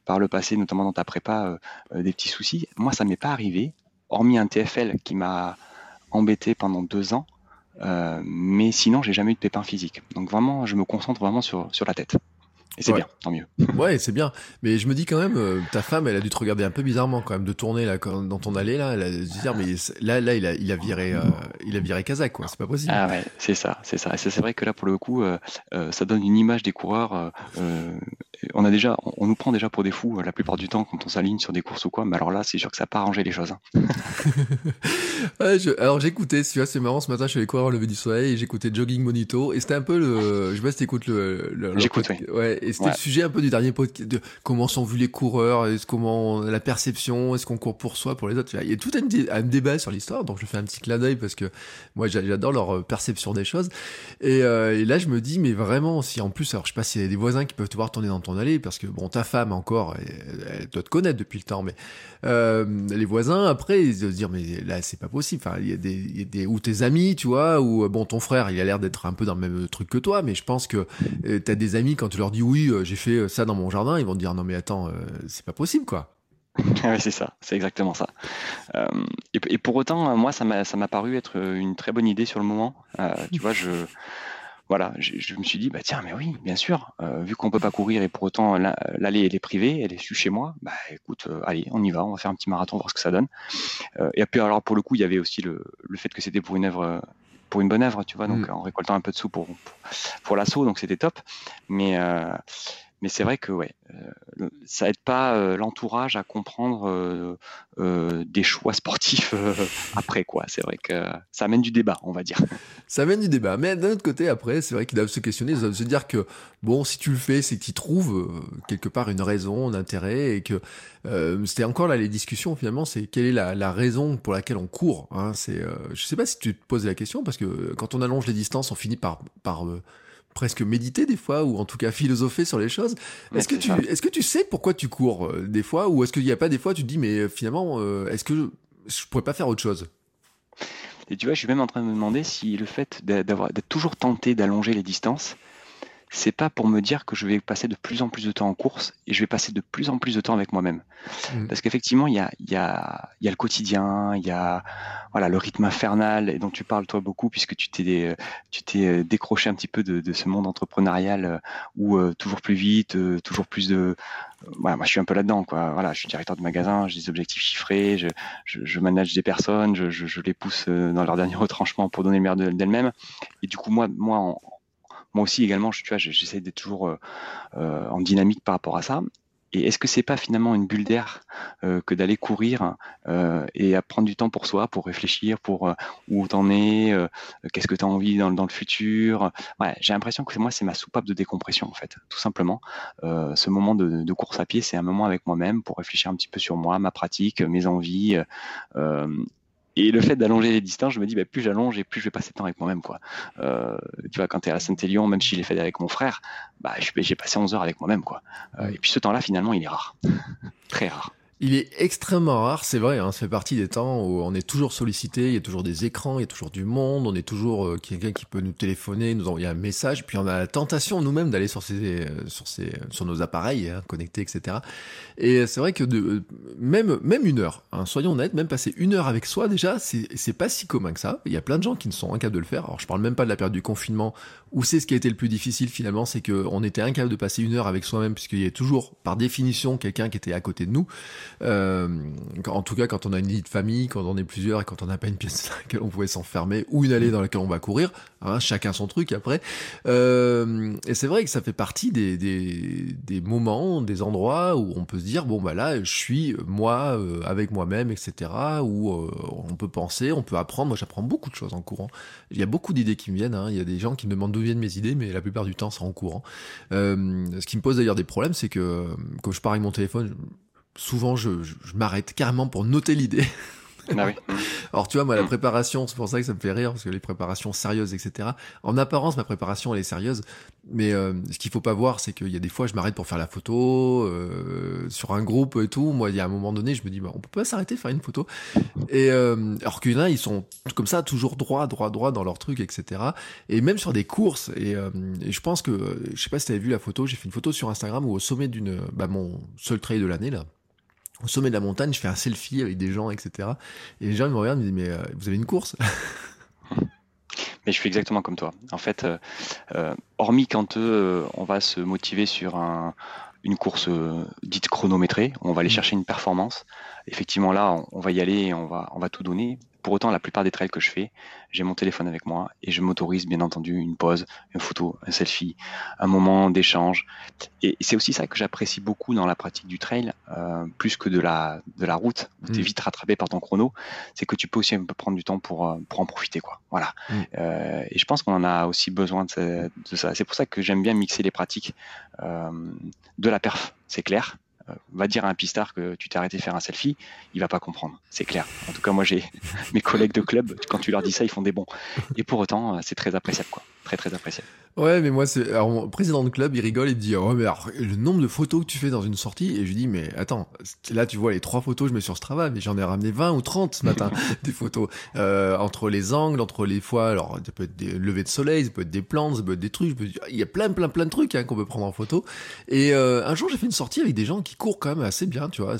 par le passé, notamment dans ta prépa, des petits soucis. Moi, ça m'est pas arrivé, hormis un TFL qui m'a embêté pendant deux ans. Euh, mais sinon, j'ai jamais eu de pépin physique. Donc vraiment, je me concentre vraiment sur, sur la tête. Et c'est bien, tant mieux. ouais, c'est bien. Mais je me dis quand même, euh, ta femme, elle a dû te regarder un peu bizarrement quand même de tourner là dans ton allée là. Elle a dû dire, mais là, là, il a, il a viré, euh, il a viré Kazakh quoi. C'est pas possible. Ah ouais, c'est ça, c'est ça. c'est vrai que là, pour le coup, ça donne une image des coureurs on a déjà, on nous prend déjà pour des fous euh, la plupart du temps quand on s'aligne sur des courses ou quoi. Mais alors là, c'est sûr que ça n'a pas arrangé les choses. Hein. alors j'écoutais, c'est marrant, ce matin je suis allé courir au lever du soleil et j'écoutais Jogging Monito et c'était un peu le, je sais pas si t'écoutes le, le J'écoute, oui. Ouais, et c'était le sujet un peu du dernier podcast de comment sont vus les coureurs, est-ce comment la perception, est-ce qu'on court pour soi, pour les autres. Il y a tout un, débat sur l'histoire, donc je fais un petit clin d'œil parce que moi j'adore leur euh, perception des choses. Et, euh, et, là je me dis, mais vraiment, si en plus, alors je sais pas s'il y a des voisins qui peuvent te voir tourner dans ton allée, parce que bon, ta femme encore, elle, doit te connaître depuis le temps, mais euh, les voisins après ils se dire mais là c'est pas possible. Enfin, il y a des, il y a des ou tes amis, tu vois, ou bon ton frère, il a l'air d'être un peu dans le même truc que toi, mais je pense que euh, t'as des amis quand tu leur dis oui, euh, j'ai fait ça dans mon jardin, ils vont te dire non mais attends, c'est pas possible quoi. c'est ça, c'est exactement ça. et, pour autant, moi, ça m'a paru être une très bonne idée sur le moment. tu vois, je, voilà, je, me suis dit, bah tiens, mais oui, bien sûr, euh, vu qu'on peut pas courir et pour autant l'allée elle est privée, elle est chez moi, bah écoute, euh, allez, on y va, on va faire un petit marathon, voir ce que ça donne. Euh, et puis alors pour le coup, il y avait aussi le fait que c'était pour une œuvre, pour une bonne œuvre, tu vois, donc mm. en récoltant un peu de sous pour pour, l'assaut, donc c'était top. Mais mais c'est vrai que ouais, euh, ça aide pas euh, l'entourage à comprendre euh, des choix sportifs après quoi. C'est vrai que ça amène du débat, on va dire. Ça amène du débat, mais d'un autre côté, après, c'est vrai qu'ils doivent se questionner, ils doivent se dire que bon, si tu le fais, c'est que tu trouves quelque part une raison, un intérêt, et que c'était encore là les discussions finalement, c'est quelle est la, raison pour laquelle on court. Hein, c'est, je sais pas si tu te poses la question parce que quand on allonge les distances, on finit par presque méditer des fois, ou en tout cas philosopher sur les choses. Est-ce que, tu, est que tu sais pourquoi tu cours euh, des fois, ou est-ce qu'il n'y a pas des fois tu te dis, mais euh, finalement, euh, est-ce que je pourrais pas faire autre chose? Et tu vois, je suis même en train de me demander si le fait d'avoir d'être toujours tenté d'allonger les distances, c'est pas pour me dire que je vais passer de plus en plus de temps en course et je vais passer de plus en plus de temps avec moi-même. Mmh. Parce qu'effectivement, il y a, y, a, y a le quotidien, il y a voilà, le rythme infernal et dont tu parles toi beaucoup puisque tu t'es tu t'es euh, décroché un petit peu de, de ce monde entrepreneurial euh, où euh, toujours plus vite, toujours plus de voilà, moi je suis un peu là-dedans quoi. Voilà, je suis directeur de magasin, j'ai des objectifs chiffrés, je, je, je manage des personnes, je, je, je, les pousse dans leur dernier retranchement pour donner le meilleur d'elles-mêmes. Et du coup moi moi en, moi aussi également, tu vois, j'essaie d'être toujours euh, euh, en dynamique par rapport à ça. Et est-ce que c'est pas finalement une bulle d'air euh, que d'aller courir et à prendre du temps pour soi, pour réfléchir, pour où t'en es, qu'est-ce que tu as envie dans, le futur? J'ai l'impression que moi, c'est ma soupape de décompression en fait, tout simplement. ce moment de, course à pied, c'est un moment avec moi-même pour réfléchir un petit peu sur moi, ma pratique, mes envies et le fait d'allonger les distances, je me dis, bah, plus j'allonge et plus je vais passer de temps avec moi-même. quoi. Euh, tu vois, quand tu es à Saint-Élion, même si je l'ai fait avec mon frère, bah, j'ai passé 11 heures avec moi-même. quoi. Euh, et puis ce temps-là, finalement, il est rare. Très rare. Il est extrêmement rare, c'est vrai, hein, ça fait partie des temps où on est toujours sollicité, il y a toujours des écrans, il y a toujours du monde, on est toujours euh, quelqu'un qui peut nous téléphoner, nous envoyer un message, puis on a la tentation nous-mêmes d'aller sur ces, euh, sur ces, sur nos appareils hein, connectés, etc. Et c'est vrai que euh, même, même une heure, hein, soyons honnêtes, même passer une heure avec soi déjà, c'est pas si commun que ça. Il y a plein de gens qui ne sont incapables de le faire. Alors je parle même pas de la période du confinement où c'est ce qui a été le plus difficile finalement, c'est qu'on était incapable de passer une heure avec soi-même puisqu'il y a toujours par définition quelqu'un qui était à côté de nous. Euh, en tout cas, quand on a une vie de famille, quand on est plusieurs et quand on n'a pas une pièce dans laquelle on pouvait s'enfermer ou une allée dans laquelle on va courir, hein, chacun son truc après. Euh, et c'est vrai que ça fait partie des, moments, des endroits où on peut se dire bon bah là, je suis moi euh, avec moi-même, etc. Où on peut penser, on peut apprendre. Moi, j'apprends beaucoup de choses en courant. Il y a beaucoup d'idées qui me viennent. Hein. Il y a des gens qui me demandent d'où viennent mes idées, mais la plupart du temps, c'est en courant. ce qui me pose d'ailleurs des problèmes, c'est que quand je pars avec mon téléphone, souvent je, m'arrête carrément pour noter l'idée. Ah. Alors tu vois, moi la préparation, c'est pour ça que ça me fait rire, parce que les préparations sérieuses, etc. En apparence, ma préparation, elle est sérieuse, mais euh, ce qu'il faut pas voir, c'est qu'il y a des fois, je m'arrête pour faire la photo, euh, sur un groupe et tout. Moi, il y a un moment donné, je me dis, bah, on peut pas s'arrêter faire une photo. Et euh, alors qu'il ils sont comme ça, toujours droit, droit, droit dans leur truc, etc. Et même sur des courses, et, et je pense que, je sais pas si tu avais vu la photo, j'ai fait une photo sur Instagram où au sommet d'une, bah, mon seul trail de l'année, là, au sommet de la montagne, je fais un selfie avec des gens, etc. Et les gens ils me regardent, ils me disent mais euh, vous avez une course? Mais je suis exactement comme toi. En fait, euh, euh, hormis quand on va se motiver sur un, une course dite chronométrée, on va aller mmh. chercher une performance. Effectivement, là, on, on va y aller et on va, on va tout donner. Pour autant, la plupart des trails que je fais, j'ai mon téléphone avec moi et je m'autorise bien entendu une pause, une photo, un selfie, un moment d'échange. Et c'est aussi ça que j'apprécie beaucoup dans la pratique du trail, euh, plus que de la, de la route, où tu es mm. vite rattrapé par ton chrono, c'est que tu peux aussi un peu prendre du temps pour, euh, pour en profiter. Quoi. Voilà. Mm. Euh, et je pense qu'on en a aussi besoin de, de ça. C'est pour ça que j'aime bien mixer les pratiques euh, de la perf, c'est clair, va dire à un pistard que tu t'es arrêté faire un selfie, il va pas comprendre, c'est clair. En tout cas, moi j'ai mes collègues de club, quand tu leur dis ça, ils font des bons. Et pour autant, euh, c'est très appréciable, quoi. Très très appréciable. Ouais, mais moi, c'est. Alors, mon président de club, il rigole, il dit, oh, mais alors, le nombre de photos que tu fais dans une sortie, et je lui dis, mais attends, là, tu vois les trois photos, je mets sur ce travail, mais j'en ai ramené 20 ou 30 ce matin, des photos. Euh, entre les angles, entre les fois, alors, ça peut être des levées de soleil, ça peut être des plantes, ça peut être des trucs, il y a plein, plein, plein de trucs, hein, qu'on peut prendre en photo. Et euh, un jour, j'ai fait une sortie avec des gens qui courent quand même assez bien, tu vois,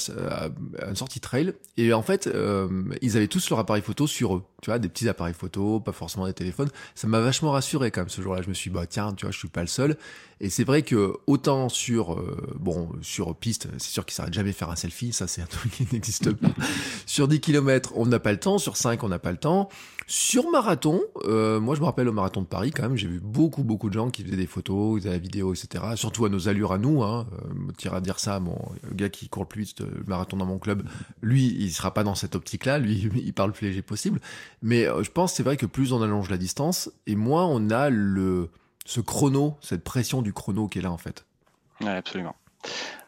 une sortie trail. Et en fait, euh, ils avaient tous leur appareil photo sur eux, tu vois, des petits appareils photo, pas forcément des téléphones. Ça m'a vachement rassuré quand même ce jour-là. Je me suis dit, bah tiens, tu vois, je suis pas le seul. Et c'est vrai que autant sur euh, bon sur piste, c'est sûr qu'il s'arrête jamais faire un selfie, ça c'est un truc qui n'existe pas. sur 10 km, on n'a pas le temps, sur 5, on n'a pas le temps. Sur marathon, euh, moi je me rappelle au marathon de Paris quand même, j'ai vu beaucoup beaucoup de gens qui faisaient des photos, ils faisaient la vidéo, etc. Surtout à nos allures à nous, hein. me tire à dire ça, mon gars qui court le plus vite le marathon dans mon club, lui il sera pas dans cette optique-là, lui il parle le plus léger possible. Mais je pense c'est vrai que plus on allonge la distance et moins on a le ce chrono, cette pression du chrono qui est là en fait. Absolument.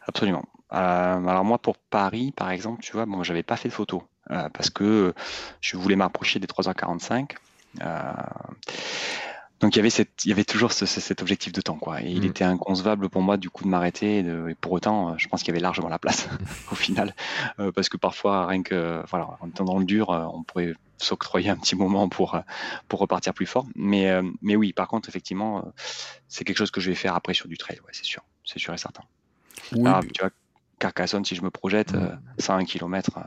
Absolument. Euh, alors moi pour Paris par exemple, tu vois, bon, j'avais pas fait de photo euh, parce que je voulais m'approcher des 3h45. Euh, donc il y avait cette, il y avait toujours cet objectif de temps quoi. Et il mm. était inconcevable pour moi du coup de m'arrêter. Et, pour autant, je pense qu'il y avait largement la place au final, parce que parfois rien que voilà, en étant dans le dur, on pourrait s'octroyer un petit moment pour, euh, pour repartir plus fort. Mais, euh, mais oui, par contre, effectivement, euh, c'est quelque chose que je vais faire après sur du trail, ouais, c'est sûr, c'est sûr et certain. Oui, Alors, tu vois, Carcassonne, si je me projette, mmh. 101 km,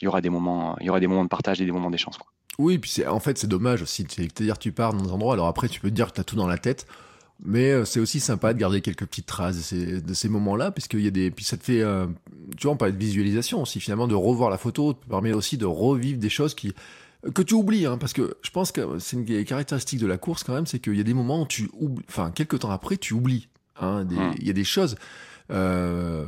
il y aura des moments, il y aura des moments de partage et des moments d'échange. Oui, puis en fait, c'est dommage aussi. C'est-à-dire, tu pars dans des endroits, alors après, tu peux te dire que tu as tout dans la tête. Mais c'est aussi sympa de garder quelques petites traces de ces, de ces moments-là, puisqu'il y a des, puis ça te fait, tu vois, on parle de visualisation aussi, finalement, de revoir la photo, te permet aussi de revivre des choses qui, que tu oublies, hein, parce que je pense que c'est une caractéristique de la course quand même, c'est qu'il y a des moments où tu oublies, enfin, quelques temps après, tu oublies. Hein, hum. Il y a des choses, euh,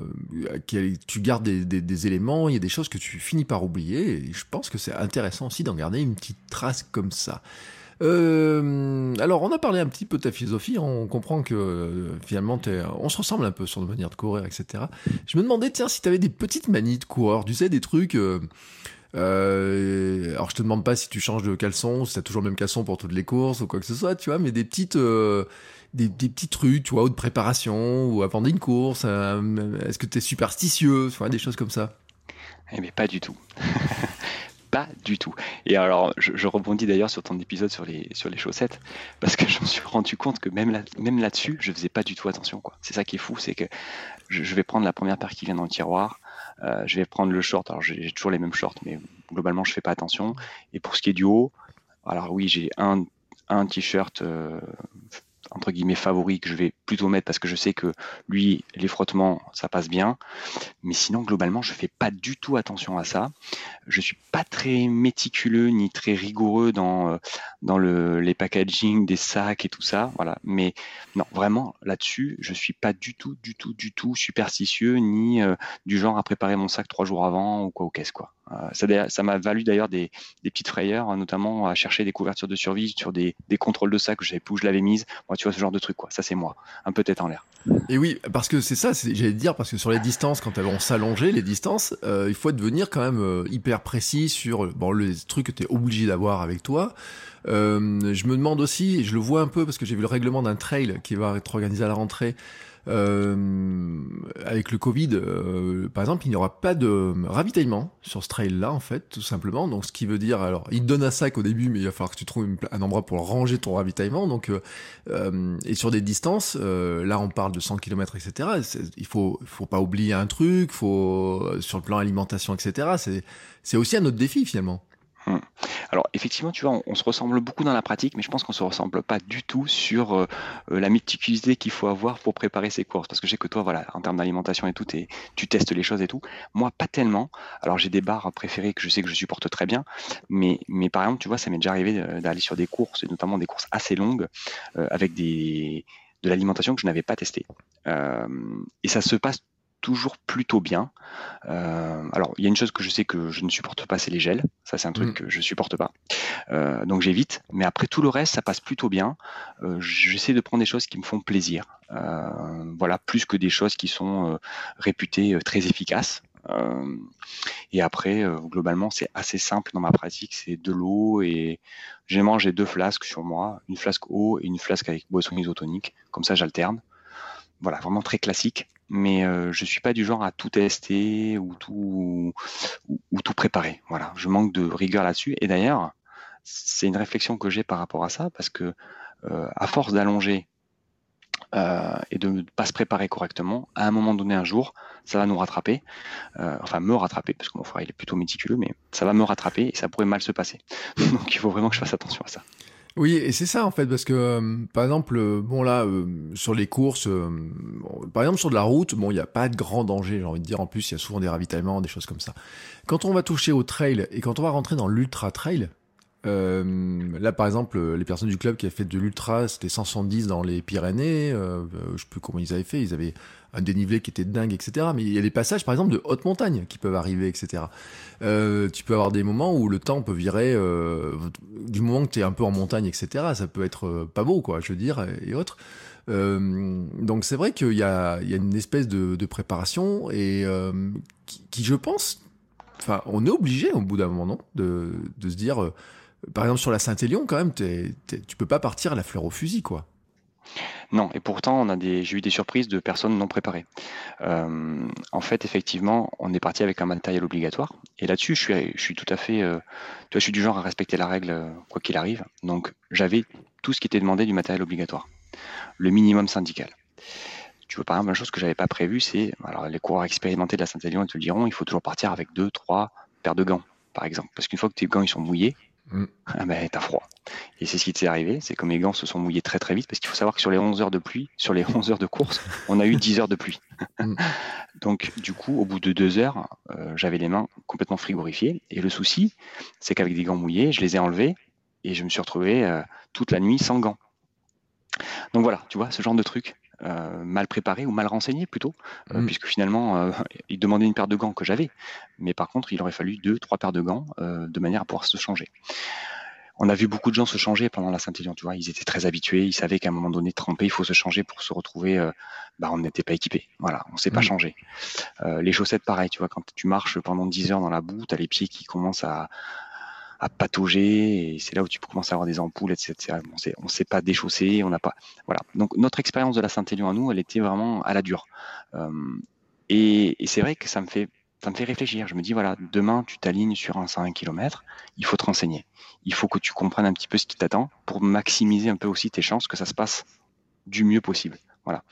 tu gardes des, des, éléments, il y a des choses que tu finis par oublier, et je pense que c'est intéressant aussi d'en garder une petite trace comme ça. Euh, alors, on a parlé un petit peu de ta philosophie, on comprend que euh, finalement, on se ressemble un peu sur notre manière de courir, etc. Je me demandais, si tu avais des petites manies de coureur, tu sais, des trucs... Euh, euh, alors je te demande pas si tu changes de caleçon, si t'as toujours le même caleçon pour toutes les courses ou quoi que ce soit, tu vois, mais des petites, euh, des, petits trucs, tu vois, ou de préparation ou avant d'une course. Euh, est-ce que t'es superstitieux, tu des choses comme ça? Eh mais pas du tout. pas du tout. Et alors, je, rebondis d'ailleurs sur ton épisode sur les, chaussettes, parce que je me suis rendu compte que même, là, même là-dessus, je faisais pas du tout attention. C'est ça qui est fou, c'est que je, vais prendre la première paire qui vient dans le tiroir, euh, je vais prendre le short. Alors j'ai toujours les mêmes shorts, mais globalement je fais pas attention. Et pour ce qui est du haut, alors oui, j'ai un, un t-shirt euh, entre guillemets favori que je vais plutôt mettre parce que je sais que lui, les frottements, ça passe bien. Mais sinon, globalement, je fais pas du tout attention à ça. Je suis pas très méticuleux ni très rigoureux dans, euh, dans le, les packaging des sacs et tout ça. Voilà. Mais non, vraiment, là-dessus, je suis pas du tout, du tout, du tout superstitieux ni euh, du genre à préparer mon sac trois jours avant ou quoi ou qu'est-ce quoi. Euh, ça m'a valu d'ailleurs des, petites frayeurs, notamment à chercher des couvertures de survie sur des, contrôles de sac que je où je l'avais mise. Tu vois, ce genre de truc, quoi. Ça, c'est moi. Un peu tête en l'air. Et oui, parce que c'est ça, j'allais dire, parce que sur les distances, quand on s'allonger, les distances, euh, il faut devenir quand même euh, hyper précis sur les trucs que tu es obligé d'avoir avec toi. je me demande aussi, et je le vois un peu parce que j'ai vu le règlement d'un trail qui va être organisé à la rentrée, euh, avec le Covid, euh, par exemple, il n'y aura pas de ravitaillement sur ce trail-là, en fait, tout simplement. Donc, ce qui veut dire, alors, il te donne un sac au début, mais il va falloir que tu trouves un endroit pour ranger ton ravitaillement. Donc, euh, et sur des distances, là, on parle de 100 km, etc. Il faut, faut pas oublier un truc, faut sur le plan alimentation, etc. C'est, c'est aussi un autre défi finalement. Hum. Alors effectivement, tu vois, on, se ressemble beaucoup dans la pratique, mais je pense qu'on se ressemble pas du tout sur euh, euh, la méticulosité qu'il faut avoir pour préparer ses courses. Parce que je sais que toi, voilà, en termes d'alimentation et tout, tu testes les choses et tout. Moi, pas tellement. Alors j'ai des bars préférés que je sais que je supporte très bien, mais, mais par exemple, tu vois, ça m'est déjà arrivé d'aller sur des courses, et notamment des courses assez longues, euh, avec des de l'alimentation que je n'avais pas testée. et ça se passe toujours plutôt bien. Euh, alors, il y a une chose que je sais que je ne supporte pas, c'est les gels. Ça, c'est un truc mm. que je supporte pas. Euh, donc, j'évite. Mais après, tout le reste, ça passe plutôt bien. Euh, j'essaie de prendre des choses qui me font plaisir. voilà, plus que des choses qui sont réputées très efficaces. et après, globalement, c'est assez simple dans ma pratique. C'est de l'eau et j'ai mangé deux flasques sur moi, une flasque eau et une flasque avec boisson isotonique. Comme ça, j'alterne. Voilà, vraiment très classique mais euh, je suis pas du genre à tout tester ou tout ou, tout préparer. Voilà, je manque de rigueur là-dessus. Et d'ailleurs, c'est une réflexion que j'ai par rapport à ça parce que euh, à force d'allonger euh, et de ne pas se préparer correctement, à un moment donné, un jour, ça va nous rattraper, euh, enfin me rattraper, parce que mon frère il est plutôt méticuleux, mais ça va me rattraper et ça pourrait mal se passer. Donc il faut vraiment que je fasse attention à ça. Oui, et c'est ça en fait, parce que euh, par exemple, euh, bon là, euh, sur les courses, par exemple sur de la route, bon, il n'y a pas de grand danger, j'ai envie de dire. En plus, il y a souvent des ravitaillements, des choses comme ça. Quand on va toucher au trail et quand on va rentrer dans l'ultra trail, là par exemple, les personnes du club qui avaient fait de l'ultra, c'était 170 dans les Pyrénées, je sais plus comment ils avaient fait, ils avaient un dénivelé qui était dingue, etc. Mais il y a des passages, par exemple, de haute montagne qui peuvent arriver, etc. Euh, tu peux avoir des moments où le temps peut virer, euh, du moment que tu es un peu en montagne, etc. Ça peut être euh, pas beau, quoi, je veux dire, et, autres. Euh, donc c'est vrai qu'il y y a une espèce de, de préparation et euh, qui, qui, je pense, enfin, on est obligé au bout d'un moment, non, de, de se dire, euh, par exemple sur la Saint-Élion, quand même, t'es, t'es, tu peux pas partir à la fleur au fusil, quoi. Non, et pourtant, des, j'ai eu des surprises de personnes non préparées. Euh, en fait, effectivement, on est parti avec un matériel obligatoire. Et là-dessus, je suis, je suis tout à fait, euh, tu vois, je suis du genre à respecter la règle euh, quoi qu'il arrive. Donc, j'avais tout ce qui était demandé du matériel obligatoire, le minimum syndical. Tu vois, par exemple, une chose que j'avais pas prévu, c'est, alors les coureurs expérimentés de la Saint-Élion te le diront, il faut toujours partir avec deux, trois paires de gants, par exemple, parce qu'une fois que tes gants ils sont mouillés, Mm. Ah ben, t'as froid. Et c'est ce qui t'est arrivé, c'est que mes gants se sont mouillés très très vite, parce qu'il faut savoir que sur les 11 heures de pluie, sur les 11 heures de course, on a eu 10 heures de pluie. Mm. Donc du coup, au bout de deux heures, euh, j'avais les mains complètement frigorifiées. Et le souci, c'est qu'avec des gants mouillés, je les ai enlevés et je me suis retrouvé euh, toute la nuit sans gants. Donc voilà, tu vois, ce genre de truc. Euh, mal préparé ou mal renseigné plutôt, euh, mm. puisque finalement, euh, il demandait une paire de gants que j'avais, mais par contre, il aurait fallu deux, trois paires de gants de manière à pouvoir se changer. On a vu beaucoup de gens se changer pendant la Saint-Élion, tu vois, ils étaient très habitués, ils savaient qu'à un moment donné, tremper, il faut se changer pour se retrouver, bah, on n'était pas équipé, voilà, on s'est pas mm. changé. les chaussettes, pareil, tu vois, quand tu marches pendant 10 heures dans la boue, tu as les pieds qui commencent à, à patauger et c'est là où tu peux commencer à avoir des ampoules, etc. on ne s'est pas déchaussé, on n'a pas. Voilà. Donc notre expérience de la Saint-Élion à nous, elle était vraiment à la dure. Euh, et, et c'est vrai que ça me fait ça me fait réfléchir. Je me dis, voilà, demain, tu t'alignes sur un 101 km, il faut te renseigner. Il faut que tu comprennes un petit peu ce qui t'attend pour maximiser un peu aussi tes chances que ça se passe du mieux possible. Voilà.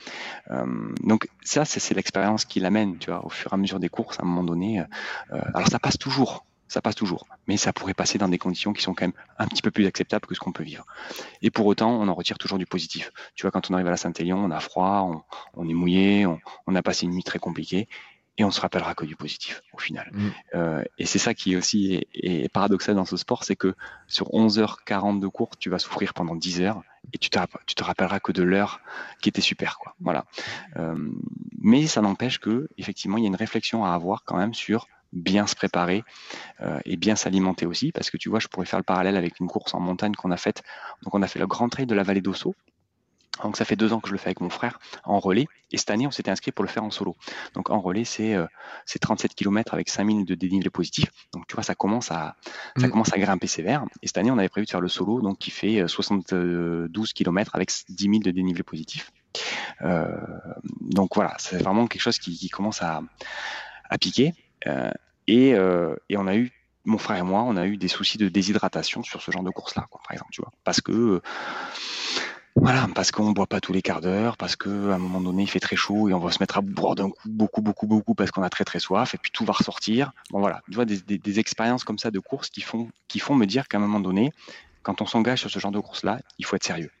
Euh, donc ça, c'est l'expérience qui l'amène, tu vois, au fur et à mesure des courses, à un moment donné. Euh, alors ça passe toujours ça passe toujours. Mais ça pourrait passer dans des conditions qui sont quand même un petit peu plus acceptables que ce qu'on peut vivre. Et pour autant, on en retire toujours du positif. Tu vois, quand on arrive à la Saint-Élion, on a froid, on, est mouillé, on, a passé une nuit très compliquée, et on se rappellera que du positif au final. Mm. Euh, et c'est ça qui est aussi est, paradoxal dans ce sport, c'est que sur 11h40 de cours, tu vas souffrir pendant 10 heures, et tu tu te rappelleras que de l'heure qui était super. Quoi. Voilà. Euh, mais ça n'empêche que effectivement, il y a une réflexion à avoir quand même sur bien se préparer euh, et bien s'alimenter aussi, parce que tu vois, je pourrais faire le parallèle avec une course en montagne qu'on a faite. Donc on a fait le Grand Trail de la vallée d'Osso. Donc ça fait deux ans que je le fais avec mon frère en relais, et cette année on s'était inscrit pour le faire en solo. Donc en relais c'est euh, 37 km avec 5000 de dénivelé positif. Donc tu vois ça commence à ça mm. commence à grimper sévère. Et cette année on avait prévu de faire le solo, donc qui fait 72 euh, km avec 10 000 de dénivelé positif. Euh, donc voilà, c'est vraiment quelque chose qui, qui commence à, à piquer. Euh, et, euh, et on a eu mon frère et moi, on a eu des soucis de déshydratation sur ce genre de course-là, par exemple, tu vois, parce que voilà, parce qu'on boit pas tous les quarts d'heure, parce que à un moment donné il fait très chaud et on va se mettre à boire d'un coup beaucoup, beaucoup, beaucoup parce qu'on a très très soif et puis tout va ressortir. Bon voilà, tu vois des, expériences comme ça de course qui font qui font me dire qu'à un moment donné, quand on s'engage sur ce genre de course-là, il faut être sérieux.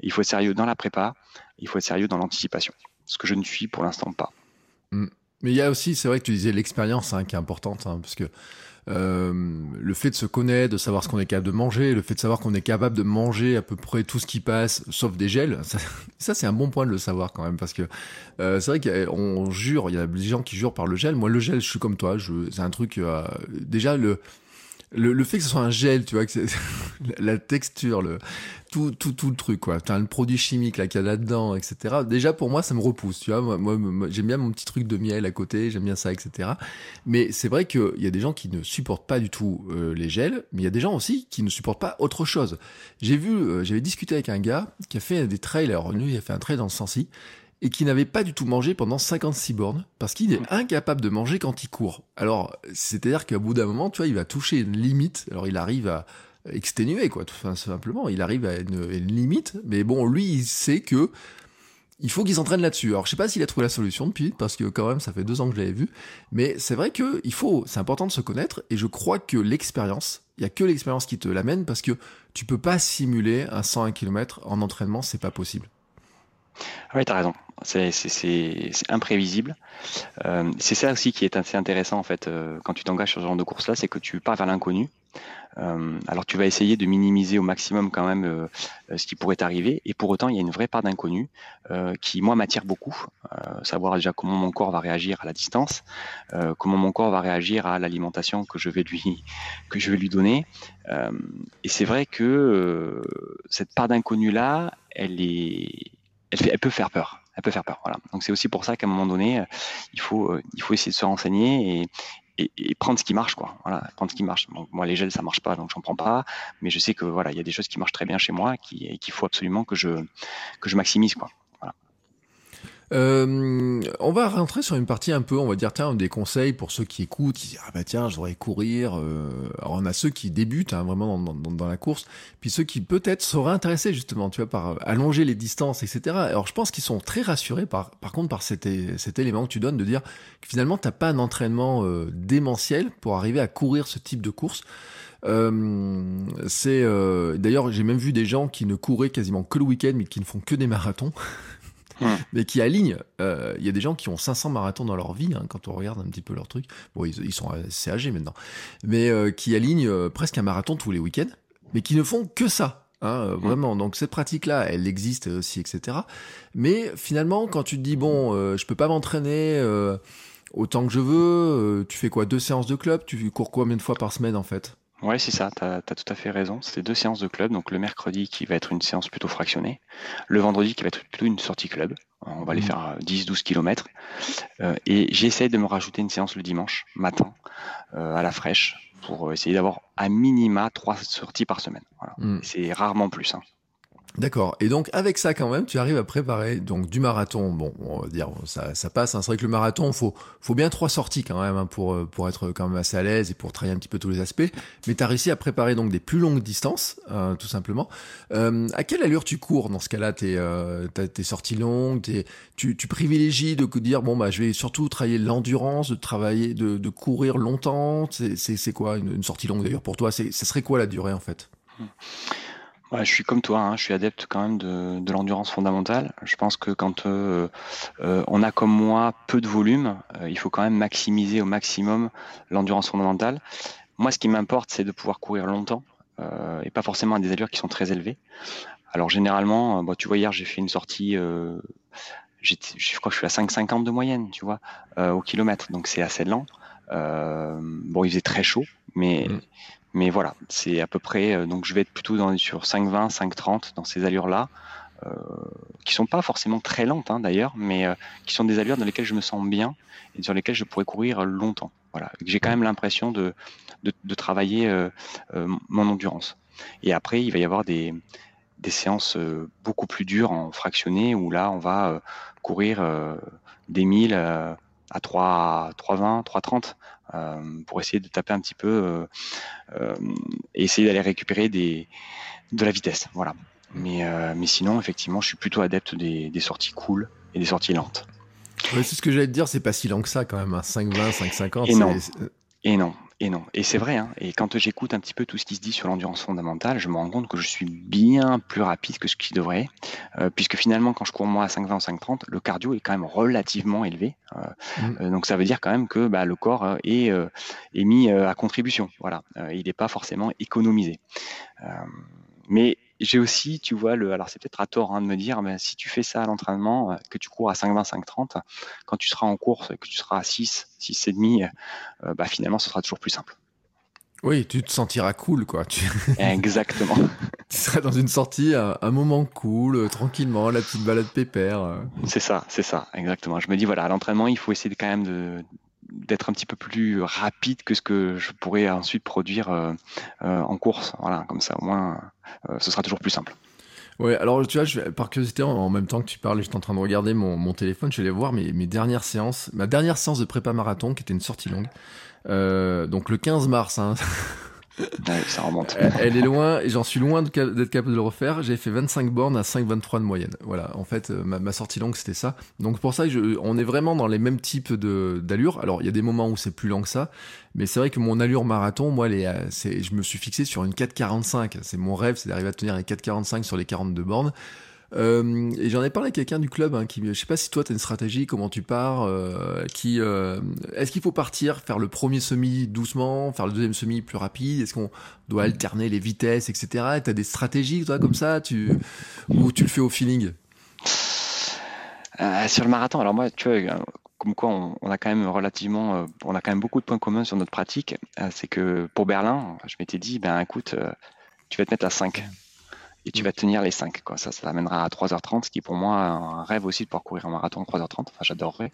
Il faut être sérieux dans la prépa, il faut être sérieux dans l'anticipation, ce que je ne suis pour l'instant pas. Mmh. Mais il y a aussi, c'est vrai que tu disais l'expérience hein, qui est importante, hein, parce que euh, le fait de se connaître, de savoir ce qu'on est capable de manger, le fait de savoir qu'on est capable de manger à peu près tout ce qui passe, sauf des gels, ça, ça c'est un bon point de le savoir quand même, parce que euh, c'est vrai qu'on jure, il y a des gens qui jurent par le gel. Moi, le gel, je suis comme toi, c'est un truc. Euh, déjà le le, le, fait que ce soit un gel, tu vois, que la texture, le, tout, tout, tout le truc, quoi. T'as le produit chimique là qu'il y a là-dedans, etc. Déjà pour moi, ça me repousse, tu vois. Moi, j'aime bien mon petit truc de miel à côté, j'aime bien ça, etc. Mais c'est vrai qu'il y a des gens qui ne supportent pas du tout euh, les gels, mais il y a des gens aussi qui ne supportent pas autre chose. J'ai vu, euh, j'avais discuté avec un gars qui a fait des trails. Alors lui, il a fait un trail dans le Sensi et qui n'avait pas du tout mangé pendant 56 bornes parce qu'il est incapable de manger quand il court. Alors, c'est-à-dire qu'à bout d'un moment, tu vois, il va toucher une limite. Alors, il arrive à exténuer, quoi, tout simplement. Il arrive à une, limite, mais bon, lui, il sait que il faut qu'il s'entraîne là-dessus. Alors, je sais pas s'il a trouvé la solution depuis, parce que quand même, ça fait deux ans que je l'avais vu. Mais c'est vrai que il faut, c'est important de se connaître, et je crois que l'expérience Il y a que l'expérience qui te l'amène parce que tu peux pas simuler un 101 km en entraînement, c'est pas possible. Oui, tu as raison. C'est imprévisible. Euh, c'est ça aussi qui est assez intéressant en fait euh, quand tu t'engages sur ce genre de course-là, c'est que tu pars vers l'inconnu. Euh, alors tu vas essayer de minimiser au maximum quand même ce qui pourrait arriver, et pour autant il y a une vraie part d'inconnu qui moi m'attire beaucoup. savoir déjà comment mon corps va réagir à la distance, comment mon corps va réagir à l'alimentation que je vais lui que je vais lui donner. et c'est vrai que cette part d'inconnu là, elle est elle, peut faire peur. Elle peut faire peur. Voilà. Donc c'est aussi pour ça qu'à un moment donné, euh, il faut, euh, il faut essayer de se renseigner et, et, prendre ce qui marche, quoi. Voilà, prendre ce qui marche. moi, les gels, ça marche pas, donc j'en prends pas. Mais je sais que voilà, il y a des choses qui marchent très bien chez moi et qu'il faut absolument que je, que je maximise, quoi. Euh, on va rentrer sur une partie un peu, on va dire, tiens, des conseils pour ceux qui écoutent, qui disent, ah bah tiens, je voudrais courir. Euh, alors on a ceux qui débutent hein, vraiment dans, dans, dans, la course, puis ceux qui peut-être seraient intéressés justement, tu vois, par allonger les distances, etc. Alors je pense qu'ils sont très rassurés par, par contre, par cet, cet élément que tu donnes de dire que finalement, t'as pas un entraînement euh, démentiel pour arriver à courir ce type de course. Euh, c'est euh, d'ailleurs j'ai même vu des gens qui ne couraient quasiment que le week-end mais qui ne font que des marathons mais qui alignent. Euh, il y a des gens qui ont 500 marathons dans leur vie, hein, quand on regarde un petit peu leur truc. Bon, ils, sont assez âgés maintenant, mais euh, qui alignent euh, presque un marathon tous les week-ends, mais qui ne font que ça. Hein, vraiment, donc cette pratique-là, elle existe aussi, etc. Mais finalement, quand tu te dis bon, je peux pas m'entraîner autant que je veux, tu fais quoi? Deux séances de club? Tu cours combien de fois par semaine en fait? Ouais, c'est ça, tu as, tout à fait raison. C'est deux séances de club. Donc le mercredi qui va être une séance plutôt fractionnée, le vendredi qui va être plutôt une sortie club. On va aller mmh. faire 10-12 euh, km. Euh, et j'essaie de me rajouter une séance le dimanche matin euh, à la fraîche pour essayer d'avoir à minima trois sorties par semaine. Voilà. Mmh. C'est rarement plus. Hein. D'accord. Et donc avec ça quand même, tu arrives à préparer donc du marathon. Bon, on va dire ça, ça passe. Hein. C'est vrai que le marathon, faut faut bien trois sorties quand même hein, pour euh, pour être quand même assez à l'aise et pour travailler un petit peu tous les aspects. Mais tu as réussi à préparer donc des plus longues distances, euh, tout simplement. Euh, à quelle allure tu cours dans ce cas-là? T'es euh, tes sorties longues, es, tu tu privilégies de dire bon bah je vais surtout travailler l'endurance, de travailler de, de courir longtemps. C'est c'est quoi une, une sortie longue d'ailleurs pour toi? C'est ce serait quoi la durée en fait? Je suis comme toi, hein, je suis adepte quand même de, de l'endurance fondamentale. Je pense que quand euh, euh, on a comme moi peu de volume, euh, il faut quand même maximiser au maximum l'endurance fondamentale. Moi, ce qui m'importe, c'est de pouvoir courir longtemps et pas forcément à des allures qui sont très élevées. Alors généralement, bah, tu vois, hier j'ai fait une sortie, je crois que je suis à 5,50 de moyenne, tu vois, au kilomètre, donc c'est assez lent. bon, il faisait très chaud, mais mmh. Mais voilà, c'est à peu près. Euh, donc je vais être plutôt dans, sur 5,20, 5,30 dans ces allures-là, euh, qui sont pas forcément très lentes hein, d'ailleurs, mais euh, qui sont des allures dans lesquelles je me sens bien et sur lesquelles je pourrais courir longtemps. Voilà, j'ai quand même l'impression de, travailler euh, mon endurance. Et après, il va y avoir des, séances beaucoup plus dures en fractionné où là, on va courir des milles à 3, 3,20, 3,30 euh, pour essayer de taper un petit peu euh, euh, et essayer d'aller récupérer des, de la vitesse. Voilà. Mais, mais sinon, effectivement, je suis plutôt adepte des, des sorties cool et des sorties lentes. c'est ce que j'allais te dire, c'est pas si lent que ça quand même, 5,20, 5,50. Et non. Et non. Et non, et c'est vrai, hein. et quand j'écoute un petit peu tout ce qui se dit sur l'endurance fondamentale, je me rends compte que je suis bien plus rapide que ce qui devrait, euh, puisque finalement quand je cours moi à 5,20 ou 5,30, le cardio est quand même relativement élevé, euh, mmh. euh, donc ça veut dire quand même que bah, le corps est, est mis à contribution, voilà, il n'est pas forcément économisé. mais j'ai aussi, tu vois, le, alors c'est peut-être à tort hein, de me dire, mais si tu fais ça à l'entraînement, euh, que tu cours à 5,20, 5,30, quand tu seras en course, que tu seras à 6, 6,5, euh, bah finalement, ce sera toujours plus simple. Oui, tu te sentiras cool, quoi. Exactement. tu seras dans une sortie, un, un moment cool, euh, tranquillement, la petite balade pépère. C'est ça, c'est ça, exactement. Je me dis, voilà, à l'entraînement, il faut essayer quand même de, d'être un petit peu plus rapide que ce que je pourrais ensuite produire euh, euh, en course. Voilà, comme ça, au moins, ce sera toujours plus simple. Ouais, alors tu vois, par curiosité, en, même temps que tu parles, j'étais en train de regarder mon, téléphone, je vais voir mes, mes, dernières séances, ma dernière séance de prépa marathon, qui était une sortie longue. donc le 15 mars, hein, ça remonte. Elle est loin, j'en suis loin d'être capable de le refaire. J'ai fait 25 bornes à 5,23 de moyenne. Voilà, en fait, euh, ma, sortie longue, c'était ça. Donc pour ça, on est vraiment dans les mêmes types d'allures. Alors, il y a des moments où c'est plus lent que ça, mais c'est vrai que mon allure marathon, moi, les, euh, je me suis fixé sur une 4,45. C'est mon rêve, c'est d'arriver à tenir une 4,45 sur les 42 bornes. Euh, et j'en ai parlé à quelqu'un du club, hein, qui, je sais pas si toi tu as une stratégie, comment tu pars, euh, qui, euh, est-ce qu'il faut partir, faire le premier semi doucement, faire le deuxième semi plus rapide, est-ce qu'on doit alterner les vitesses, etc. Tu as des stratégies, toi, comme ça, tu, ou tu le fais au feeling? Sur le marathon, alors moi, tu vois, comme quoi on, a quand même relativement, on a quand même beaucoup de points communs sur notre pratique. c'est que pour Berlin, je m'étais dit, ben écoute, tu vas te mettre à 5 et tu vas tenir les 5. Quoi. Ça, ça t'amènera à 3h30, ce qui est pour moi un rêve aussi de pouvoir courir un marathon en 3h30. Enfin, j'adorerais.